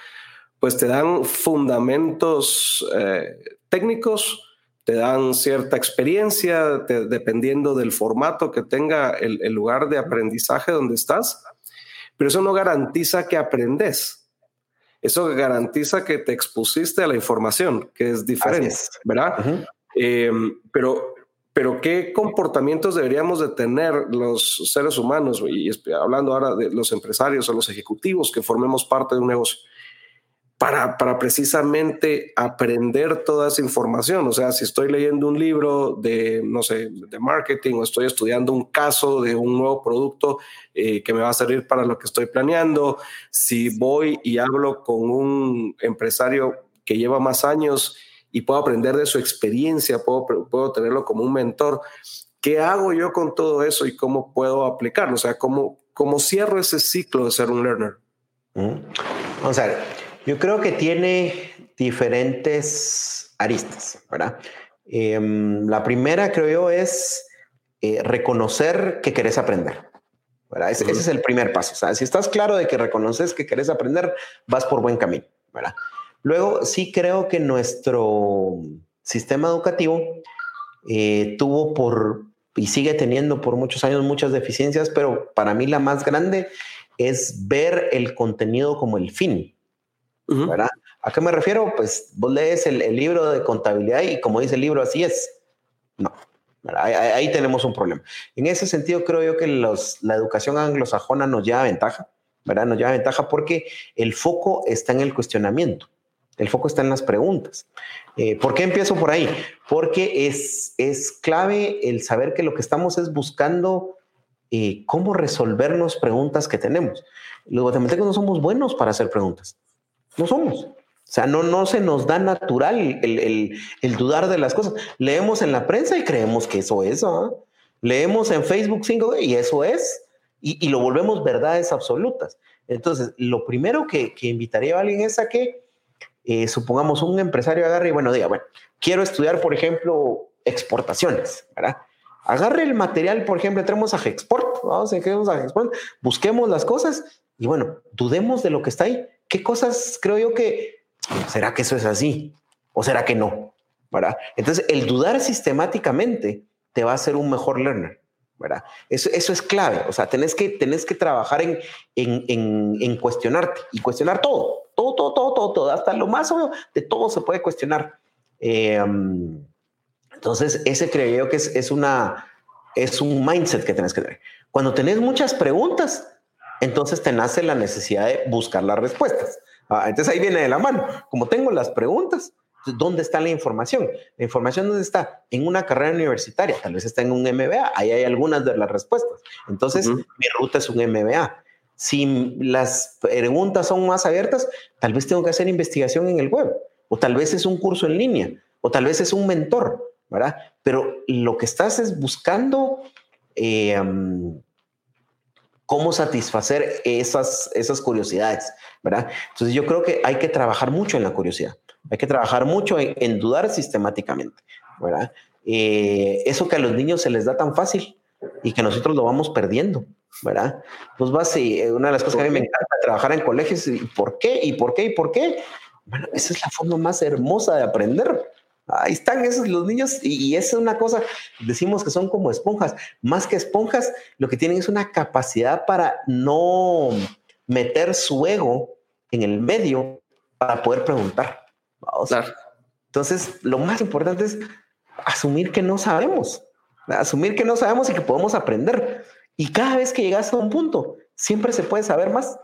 pues te dan fundamentos eh, técnicos, te dan cierta experiencia, dependiendo del formato que tenga el, el lugar de aprendizaje donde estás, pero eso no garantiza que aprendes. Eso garantiza que te expusiste a la información, que es diferente, ¿verdad? Eh, pero, pero ¿qué comportamientos deberíamos de tener los seres humanos? Y hablando ahora de los empresarios o los ejecutivos que formemos parte de un negocio para, para, precisamente aprender toda esa información. O sea, si estoy leyendo un libro de, no sé, de marketing o estoy estudiando un caso de un nuevo producto eh, que me va a servir para lo que estoy planeando, si voy y hablo con un empresario que lleva más años y puedo aprender de su experiencia, puedo, puedo tenerlo como un mentor, ¿qué hago yo con todo eso y cómo puedo aplicarlo? O sea, ¿cómo, cómo cierro ese ciclo de ser un learner? Vamos a ver yo creo que tiene diferentes aristas, ¿verdad? Em, la primera, creo yo, es eh, reconocer que querés aprender. Ese, es el primer paso. O sea, si estás claro de que reconoces que querés aprender, vas por buen camino. ¿verdad? Luego, sí creo que nuestro sistema educativo eh, tuvo por y sigue teniendo por muchos años muchas deficiencias, pero para mí la más grande es ver el contenido como el fin. ¿verdad? ¿A qué me refiero? Pues vos lees el, libro de contabilidad y como dice el libro, así es. No, ahí, tenemos un problema. En ese sentido, creo yo que los, la educación anglosajona nos lleva ventaja, ¿verdad? Nos lleva ventaja porque el foco está en el cuestionamiento. El foco está en las preguntas. Eh, ¿Por qué empiezo por ahí? Porque es, es clave el saber que lo que estamos es buscando eh, cómo resolvernos preguntas que tenemos. Los guatemaltecos no somos buenos para hacer preguntas. No somos. O sea, no, no se nos da natural el, dudar de las cosas. Leemos en la prensa y creemos que eso es. ¿ah? Leemos en Facebook 5 y eso es. Y, lo volvemos verdades absolutas. Entonces, lo primero que, que invitaría a alguien es a que eh, supongamos un empresario agarre y bueno, diga, bueno, quiero estudiar, por ejemplo, exportaciones, ¿verdad? Agarre el material, por ejemplo, entremos a Gexport, vamos, a Gexport, busquemos las cosas y bueno, dudemos de lo que está ahí. ¿Qué cosas creo yo que, será que eso es así? ¿O será que no? ¿Verdad? Entonces, el dudar sistemáticamente te va a hacer un mejor learner. ¿verdad? Eso, eso es clave. O sea, tenés que, tenés que trabajar en, en, en, en cuestionarte y cuestionar todo todo, todo, todo, todo, todo, hasta lo más obvio de todo se puede cuestionar. Eh, entonces, ese creo yo que es, es, una, es un mindset que tienes que tener. Cuando tenés muchas preguntas, entonces te nace la necesidad de buscar las respuestas. Ah, entonces ahí viene de la mano. Como tengo las preguntas, ¿dónde está la información? La información dónde está? En una carrera universitaria, tal vez está en un MBA, ahí hay algunas de las respuestas. Entonces, mi ruta es un MBA. Si las preguntas son más abiertas, tal vez tengo que hacer investigación en el web, o tal vez es un curso en línea, o tal vez es un mentor, ¿verdad? Pero lo que estás es buscando eh, cómo satisfacer esas, esas curiosidades, ¿verdad? Entonces yo creo que hay que trabajar mucho en la curiosidad, hay que trabajar mucho en, dudar sistemáticamente, ¿verdad? Eh, eso que a los niños se les da tan fácil y que nosotros lo vamos perdiendo. ¿verdad? Pues va así, eh, una de las cosas que a mí me encanta trabajar en colegios, ¿y por qué? ¿Y por qué? ¿Y por qué? Bueno, esa es la forma más hermosa de aprender. Ahí están esos los niños y, esa es una cosa, decimos que son como esponjas. Más que esponjas, lo que tienen es una capacidad para no meter su ego en el medio para poder preguntar. Entonces, lo más importante es asumir que no sabemos, asumir que no sabemos y que podemos aprender. Y cada vez que llegas a un punto, siempre se puede saber más.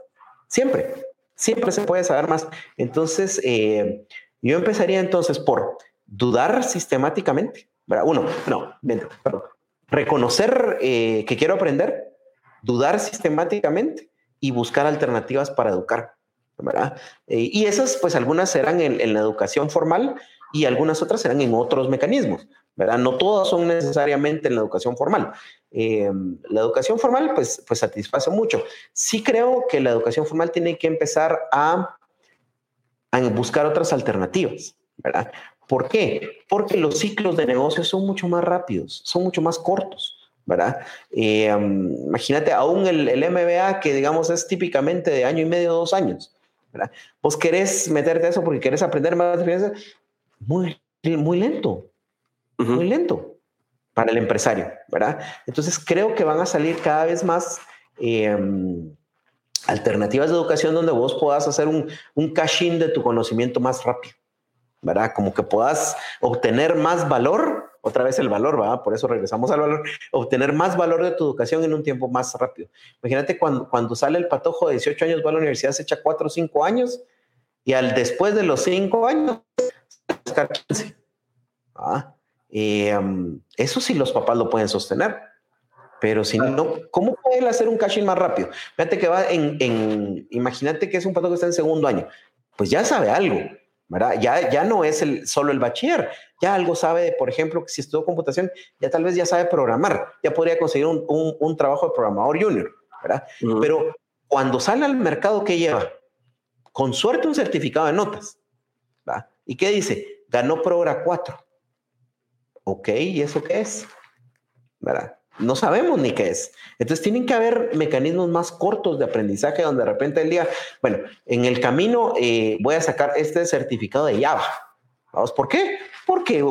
Siempre, siempre se puede saber más. Entonces, eh, yo empezaría entonces por dudar sistemáticamente. Uno, no, perdón. Reconocer eh, que quiero aprender, dudar sistemáticamente y buscar alternativas para educar. ¿verdad? Eh, y esas, pues algunas serán en, en, la educación formal y algunas otras serán en otros mecanismos. ¿Verdad? No todas son necesariamente en la educación formal. Eh, la educación formal, pues, pues satisface mucho. Sí creo que la educación formal tiene que empezar a, a buscar otras alternativas, ¿verdad? ¿Por qué? Porque los ciclos de negocios son mucho más rápidos, son mucho más cortos. ¿verdad? Eh, imagínate, aún el, MBA, que digamos es típicamente de año y medio, dos años, ¿verdad? Vos querés meterte a eso porque querés aprender más muy, muy lento, muy lento para el empresario, ¿verdad? Entonces creo que van a salir cada vez más em, alternativas de educación donde vos puedas hacer un, un cash-in de tu conocimiento más rápido, ¿verdad? Como que puedas obtener más valor, otra vez el valor, ¿verdad? Por eso regresamos al valor, obtener más valor de tu educación en un tiempo más rápido. Imagínate cuando, cuando sale el patojo de 18 años, va a la universidad, se echa 4 o 5 años y al después de los 5 años, 15. ¿Ah? Eh, eso sí los papás lo pueden sostener. Pero si no, ¿cómo pueden hacer un caching más rápido? Fíjate que va en, imagínate que es un pato que está en segundo año. Pues ya sabe algo, ¿verdad? Ya, ya no es el, solo el bachiller, ya algo sabe, por ejemplo, que si estudió computación, ya tal vez ya sabe programar, ya podría conseguir un, un, trabajo de programador junior, ¿verdad? Pero cuando sale al mercado, ¿qué lleva? Con suerte un certificado de notas, ¿verdad? ¿Y qué dice? Ganó Progra 4. Ok, ¿y eso qué es? ¿Verdad? no sabemos ni qué es. Entonces tienen que haber mecanismos más cortos de aprendizaje donde de repente el día, bueno, en el camino eh, voy a sacar este certificado de Java. ¿Vamos? ¿Por qué? Porque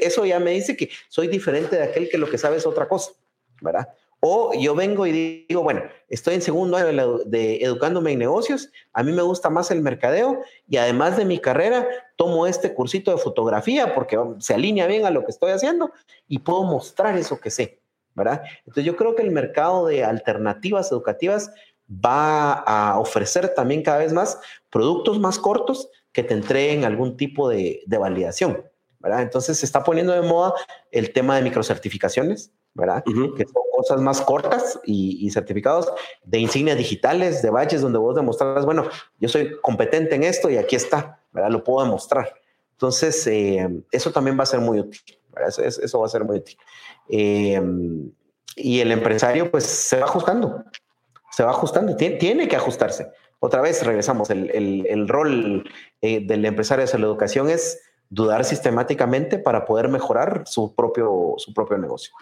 eso ya me dice que soy diferente de aquel que lo que sabe es otra cosa, ¿verdad? O yo vengo y digo, bueno, estoy en segundo año de, educándome en negocios, a mí me gusta más el mercadeo y además de mi carrera, tomo este cursito de fotografía porque se alinea bien a lo que estoy haciendo y puedo mostrar eso que sé, ¿verdad? Entonces yo creo que el mercado de alternativas educativas va a ofrecer también cada vez más productos más cortos que te entreguen algún tipo de, validación, ¿verdad? Entonces se está poniendo de moda el tema de microcertificaciones, ¿verdad? Que son cosas más cortas y, certificados de insignias digitales, de badges donde vos demostras, bueno, yo soy competente en esto y aquí está, ¿verdad? Lo puedo demostrar. Entonces, eh, eso también va a ser muy útil, eso, eso, va a ser muy útil. Eh, y el empresario, pues, se va ajustando, se va ajustando, tiene, tiene que ajustarse. Otra vez regresamos, el, el, el rol eh, del empresario hacia la educación es dudar sistemáticamente para poder mejorar su propio, su propio negocio.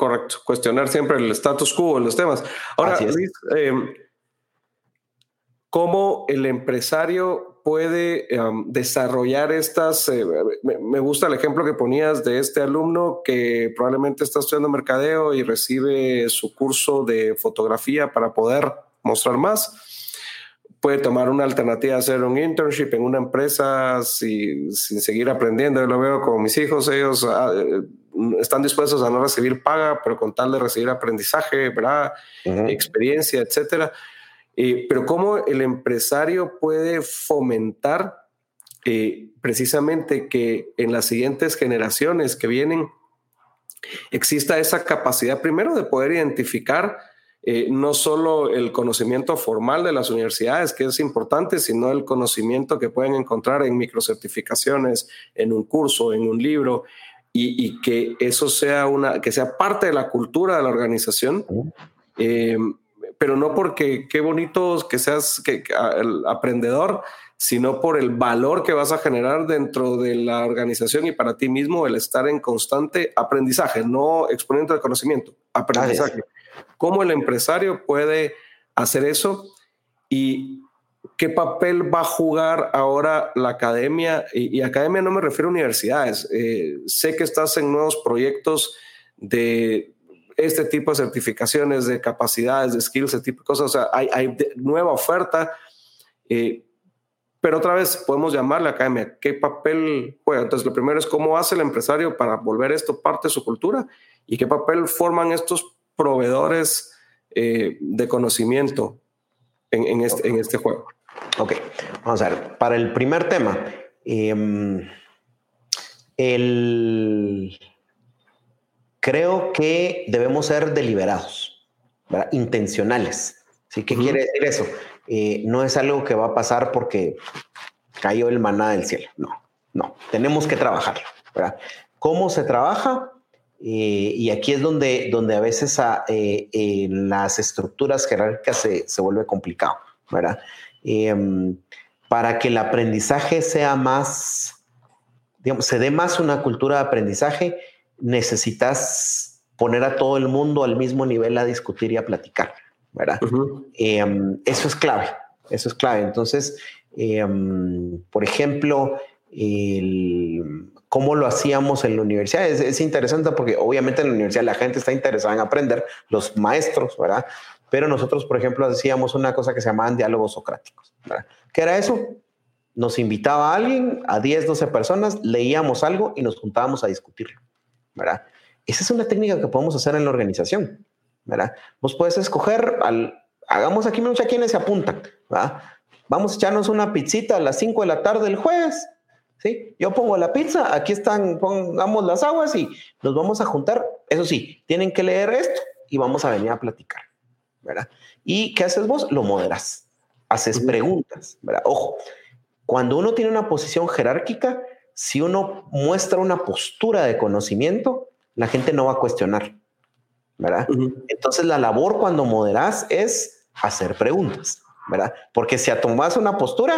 Correcto, cuestionar siempre el status quo en los temas. Ahora, Luis, em, ¿cómo el empresario puede desarrollar estas? Eh, me, gusta el ejemplo que ponías de este alumno que probablemente está estudiando mercadeo y recibe su curso de fotografía para poder mostrar más puede tomar una alternativa, hacer un internship en una empresa sin seguir aprendiendo. Yo lo veo con mis hijos, ellos ah, eh, están dispuestos a no recibir paga, pero con tal de recibir aprendizaje, ¿verdad? experiencia, etcétera. pero cómo el empresario puede fomentar eh, precisamente que en las siguientes generaciones que vienen exista esa capacidad primero de poder identificar eh, no solo el conocimiento formal de las universidades, que es importante, sino el conocimiento que pueden encontrar en microcertificaciones, en un curso, en un libro, y, que eso sea una, que sea parte de la cultura de la organización. Eh, pero no porque qué bonito que seas que, el aprendedor, sino por el valor que vas a generar dentro de la organización y para ti mismo el estar en constante aprendizaje, no exponiendo de conocimiento, aprendizaje. ¿Cómo el empresario puede hacer eso? Y ¿Qué papel va a jugar ahora la academia? Y, academia no me refiero a universidades. Eh, sé que estás en nuevos proyectos de este tipo de certificaciones, de capacidades, de skills, ese tipo de cosas. O sea, hay, nueva oferta. Eh, pero otra vez podemos llamarle a academia. ¿Qué papel juega? Entonces, lo primero es cómo hace el empresario para volver esto parte de su cultura y qué papel forman estos proveedores eh, de conocimiento en, este, en este juego. Ok, vamos a ver. Para el primer tema, em, creo que debemos ser deliberados, intencionales. ¿Sí? ¿Qué quiere decir eso? Eh, no es algo que va a pasar porque cayó el maná del cielo. No, no. Tenemos que trabajarlo. ¿Cómo se trabaja? Eh, y aquí es donde, donde a veces a, eh, las estructuras jerárquicas se, se vuelve complicado, ¿verdad? Em, para que el aprendizaje sea más, digamos, se dé más una cultura de aprendizaje, necesitas poner a todo el mundo al mismo nivel a discutir y a platicar, ¿verdad? Em, eso es clave, eso es clave. Entonces, em, por ejemplo, cómo lo hacíamos en la universidad. Es, es, interesante porque obviamente en la universidad la gente está interesada en aprender, los maestros, ¿verdad? Pero nosotros, por ejemplo, hacíamos una cosa que se llamaban diálogos socráticos. ¿verdad? ¿Qué era eso? Nos invitaba a alguien, a 10, 12 personas, leíamos algo y nos juntábamos a discutirlo. ¿verdad? Esa es una técnica que podemos hacer en la organización. ¿verdad? Vos puedes escoger, al, hagamos aquí mucha quienes se apuntan. ¿verdad? Vamos a echarnos una pizzita a las 5 de la tarde el jueves. ¿sí? Yo pongo la pizza, aquí están, pongamos las aguas y nos vamos a juntar. Eso sí, tienen que leer esto y vamos a venir a platicar. ¿Verdad? ¿Y qué haces vos? Lo moderas, haces preguntas, ¿verdad? Ojo, cuando uno tiene una posición jerárquica, si uno muestra una postura de conocimiento, la gente no va a cuestionar, ¿verdad? Entonces la labor cuando moderas es hacer preguntas, ¿verdad? Porque si tomas una postura,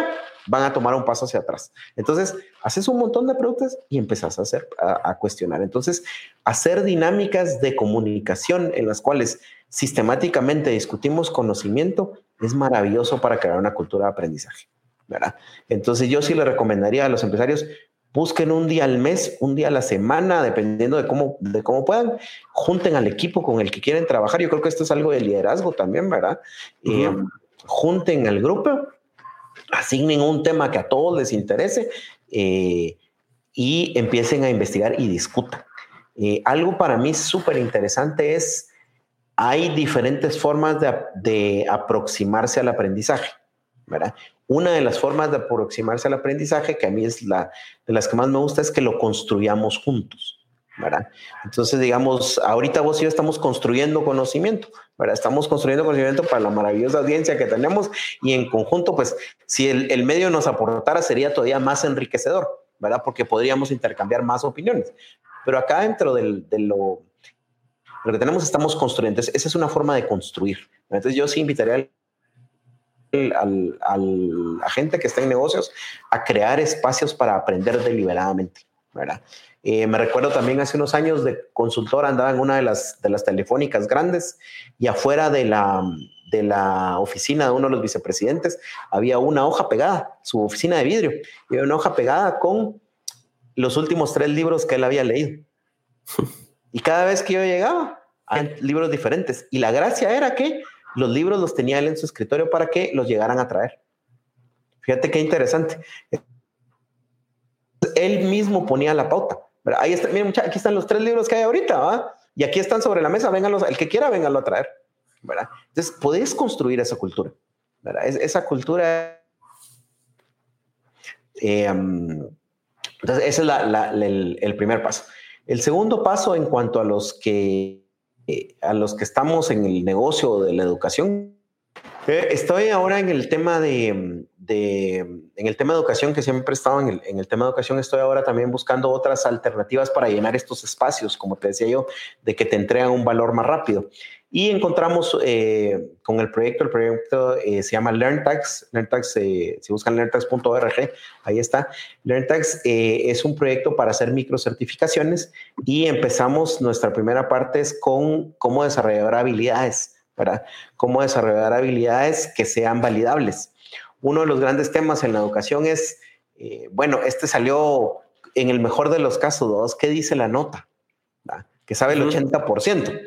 van a tomar un paso hacia atrás. Entonces, haces un montón de preguntas y empezás a hacer, a, cuestionar. Entonces, hacer dinámicas de comunicación en las cuales sistemáticamente discutimos conocimiento es maravilloso para crear una cultura de aprendizaje, ¿verdad? Entonces, yo sí le recomendaría a los empresarios, busquen un día al mes, un día a la semana, dependiendo de cómo, de cómo puedan, junten al equipo con el que quieren trabajar. Yo creo que esto es algo de liderazgo también, ¿verdad? Eh, junten al grupo, asignen un tema que a todos les interese eh, y empiecen a investigar y discutan. Eh, algo para mí súper interesante es, hay diferentes formas de, aproximarse al aprendizaje. Una de las formas de aproximarse al aprendizaje, que a mí es la de las que más me gusta, es que lo construyamos juntos. ¿Verdad? Entonces, digamos, ahorita vos y yo estamos construyendo conocimiento, ¿verdad? Estamos construyendo conocimiento para la maravillosa audiencia que tenemos y en conjunto, pues, si el, medio nos aportara, sería todavía más enriquecedor, ¿verdad? Porque podríamos intercambiar más opiniones. Pero acá dentro de lo, lo que tenemos, estamos construyendo. esa es una forma de construir. Entonces, yo sí invitaría al, a la gente que está en negocios a crear espacios para aprender deliberadamente, ¿verdad? Eh, me recuerdo también hace unos años de consultor, andaba en una de las, de las telefónicas grandes y afuera de la, de la oficina de uno de los vicepresidentes había una hoja pegada, su oficina de vidrio, y una hoja pegada con los últimos tres libros que él había leído. Y cada vez que yo llegaba, libros diferentes. Y la gracia era que los libros los tenía él en su escritorio para que los llegaran a traer. Fíjate qué interesante. Él mismo ponía la pauta. Miren, aquí están los tres libros que hay ahorita, ¿va? Y aquí están sobre la mesa, vénganlos, el que quiera, vénganlo a traer, ¿verdad? Entonces, podés construir esa cultura, ¿verdad? esa cultura. Eh, entonces, ese es el, primer paso. El segundo paso en cuanto a los que, eh, a los que estamos en el negocio de la educación, eh, estoy ahora en el tema de, en el tema educación, que siempre he estado en el, en el, tema de educación, estoy ahora también buscando otras alternativas para llenar estos espacios, como te decía yo, de que te entregan un valor más rápido. Y encontramos eh, con el proyecto, el proyecto eh, se llama LearnTax, LearnTax, si buscan learntax.org, ahí está. LearnTax es un proyecto para hacer microcertificaciones y empezamos, nuestra primera parte es con cómo desarrollar habilidades ¿verdad? Cómo desarrollar habilidades que sean validables. Uno de los grandes temas en la educación es, eh, bueno, este salió en el mejor de los casos, dos, ¿qué dice la nota? Que sabe el 80%.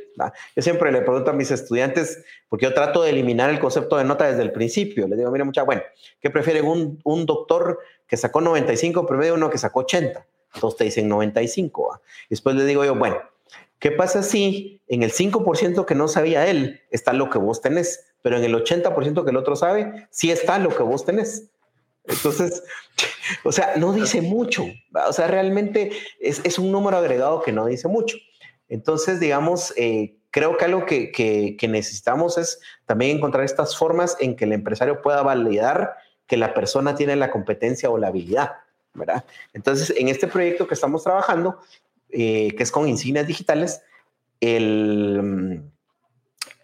Yo siempre le pregunto a mis estudiantes, porque yo trato de eliminar el concepto de nota desde el principio. Les digo, mira, mucha, bueno, ¿qué prefieren un, un doctor que sacó 95 promedio uno que sacó 80? Entonces te dicen 95. Después le digo yo, bueno, ¿Qué pasa si en el 5% que no sabía él está lo que vos tenés, pero en el 80% que el otro sabe, sí está lo que vos tenés? Entonces, (laughs) o sea, no dice mucho. O sea, realmente es, un número agregado que no dice mucho. Entonces, digamos, eh, creo que algo que, que, necesitamos es también encontrar estas formas en que el empresario pueda validar que la persona tiene la competencia o la habilidad. ¿verdad? Entonces, en este proyecto que estamos trabajando, eh, que es con insignias digitales, el,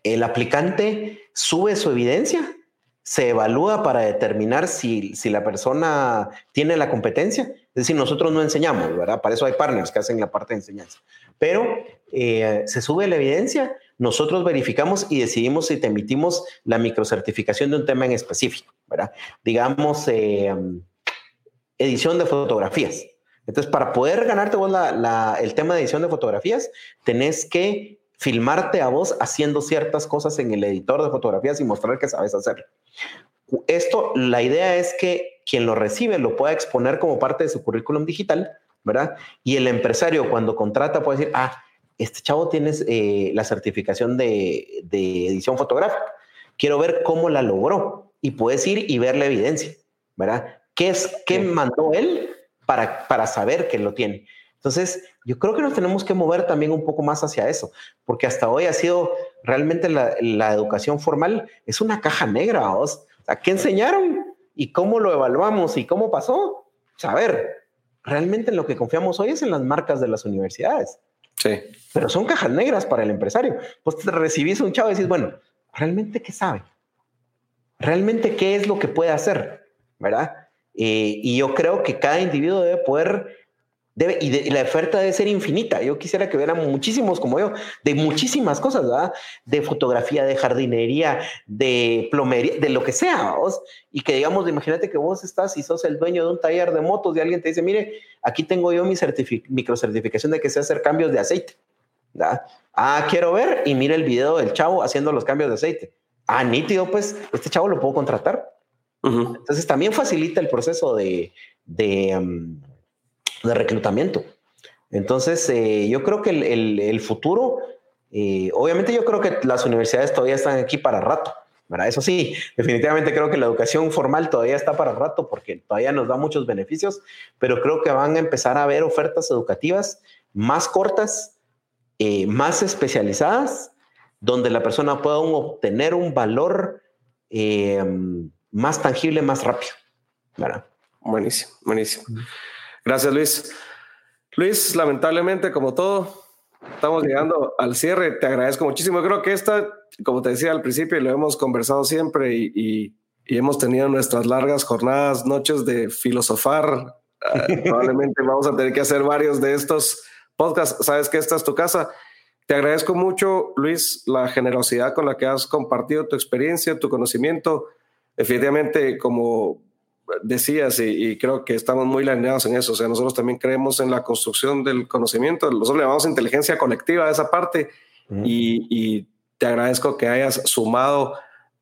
el aplicante sube su evidencia, se evalúa para determinar si, si, la persona tiene la competencia. Es decir, nosotros no enseñamos, ¿verdad? Para eso hay partners que hacen la parte de enseñanza. Pero eh, se sube la evidencia, nosotros verificamos y decidimos si te emitimos la microcertificación de un tema en específico, ¿verdad? Digamos, eh, edición de fotografías. Entonces, para poder ganarte vos el tema de edición de fotografías, tenés que filmarte a vos haciendo ciertas cosas en el editor de fotografías y mostrar que sabes hacer. Esto, la idea es que quien lo recibe lo pueda exponer como parte de su currículum digital, ¿verdad? Y el empresario cuando contrata puede decir, ah, este chavo tiene eh, la certificación de, edición fotográfica. Quiero ver cómo la logró. Y puedes ir y ver la evidencia, ¿verdad? ¿Qué es, qué mandó él para, saber que lo tiene. Entonces, yo creo que nos tenemos que mover también un poco más hacia eso, porque hasta hoy ha sido realmente la, educación formal, es una caja negra. ¿o? sea, ¿qué enseñaron? ¿Y cómo lo evaluamos? ¿Y cómo pasó? Saber, realmente en lo que confiamos hoy es en las marcas de las universidades. Sí. Pero son cajas negras para el empresario. Pues te recibís un chavo y decís, bueno, ¿realmente qué sabe? realmente qué es lo que puede hacer, ¿verdad? Eh, y yo creo que cada individuo debe poder Debe, y, la oferta debe ser infinita. Yo quisiera que hubieran muchísimos como yo, de muchísimas cosas, ¿verdad? De fotografía, de jardinería, de plomería, de lo que sea. Y que digamos, imagínate que vos estás y sos el dueño de un taller de motos y alguien te dice, mire, aquí tengo yo mi microcertificación de que sé hacer cambios de aceite. ¿verdad? Ah, quiero ver y mire el video del chavo haciendo los cambios de aceite. Ah, nítido, pues este chavo lo puedo contratar. Entonces también facilita el proceso de, de mm, de reclutamiento. Entonces, eh, yo creo que el, futuro, eh, obviamente yo creo que las universidades todavía están aquí para rato, ¿verdad? Eso sí, definitivamente creo que la educación formal todavía está para rato porque todavía nos da muchos beneficios, pero creo que van a empezar a haber ofertas educativas más cortas, eh, más especializadas, donde la persona pueda obtener un valor más tangible, más rápido, ¿verdad? Buenísimo, buenísimo. Gracias, Luis. Luis, lamentablemente, como todo, estamos llegando al cierre. Te agradezco muchísimo. creo que esta, como te decía al principio, lo hemos conversado siempre y, hemos tenido nuestras largas jornadas, noches de filosofar. Ah, (laughs) probablemente vamos a tener que hacer varios de estos podcasts. Sabes que esta es tu casa. Te agradezco mucho, Luis, la generosidad con la que has compartido tu experiencia, tu conocimiento. Efectivamente, como decías, y, creo que estamos muy alineados en eso, o sea, nosotros también creemos en la construcción del conocimiento, nosotros le llamamos inteligencia colectiva a esa parte, y, te agradezco que hayas sumado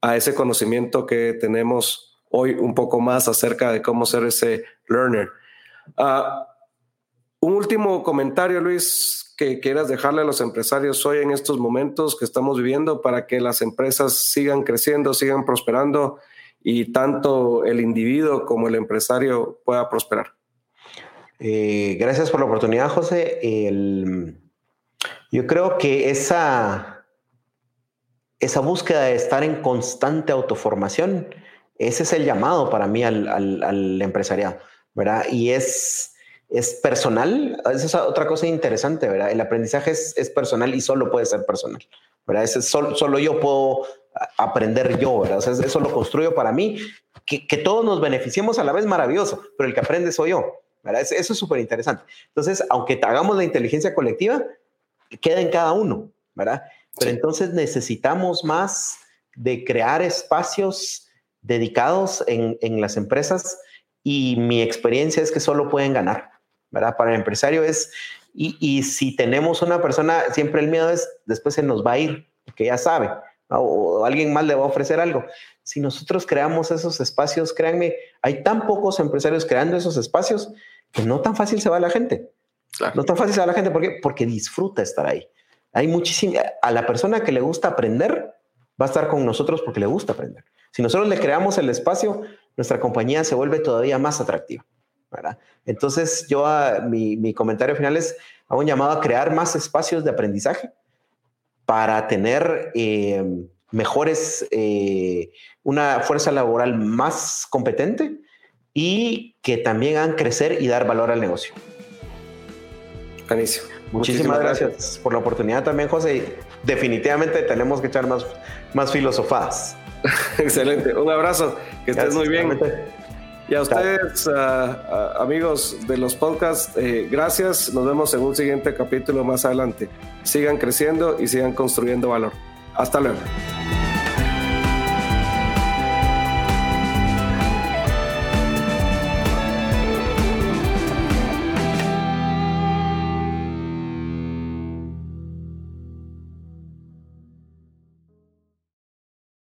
a ese conocimiento que tenemos hoy un poco más acerca de cómo ser ese learner. Ah, un último comentario, Luis, que quieras dejarle a los empresarios hoy en estos momentos que estamos viviendo para que las empresas sigan creciendo, sigan prosperando y tanto el individuo como el empresario pueda prosperar. Eh, gracias por la oportunidad, José. yo creo que esa, esa búsqueda de estar en constante autoformación, ese es el llamado para mí al, al, empresariado, ¿verdad? Y es, es personal, esa es otra cosa interesante, ¿verdad? El aprendizaje es, es personal y solo puede ser personal, ¿verdad? Ese solo, solo yo puedo aprender yo, ¿verdad? eso lo construyo para mí. Que, que, todos nos beneficiemos a la vez, maravilloso, pero el que aprende soy yo, ¿verdad? Eso es súper interesante. Entonces, aunque hagamos la inteligencia colectiva, queda en cada uno, ¿verdad? Pero entonces necesitamos más de crear espacios dedicados en, en las empresas y mi experiencia es que solo pueden ganar, ¿verdad? Para el empresario es, y, y si tenemos una persona, siempre el miedo es, después se nos va a ir, que ya sabe, o alguien más le va a ofrecer algo. Si nosotros creamos esos espacios, créanme, hay tan pocos empresarios creando esos espacios que no tan fácil se va la gente. No tan fácil se va la gente. ¿Por qué? Porque disfruta estar ahí. Hay muchísima, a la persona que le gusta aprender, va a estar con nosotros porque le gusta aprender. Si nosotros le creamos el espacio, nuestra compañía se vuelve todavía más atractiva. ¿verdad? Entonces, yo ah, mi, mi comentario final es, hago un llamado a crear más espacios de aprendizaje para tener eh, mejores, eh, una fuerza laboral más competente y que también hagan crecer y dar valor al negocio. Buenísimo. Muchísimas, gracias. por la oportunidad también, José. Definitivamente tenemos que echar más, más filosofadas. (laughs) Excelente. Un abrazo. Que estés muy bien. Y a ustedes, amigos de los podcasts, eh, gracias. Nos vemos en un siguiente capítulo más adelante. Sigan creciendo y sigan construyendo valor. Hasta luego.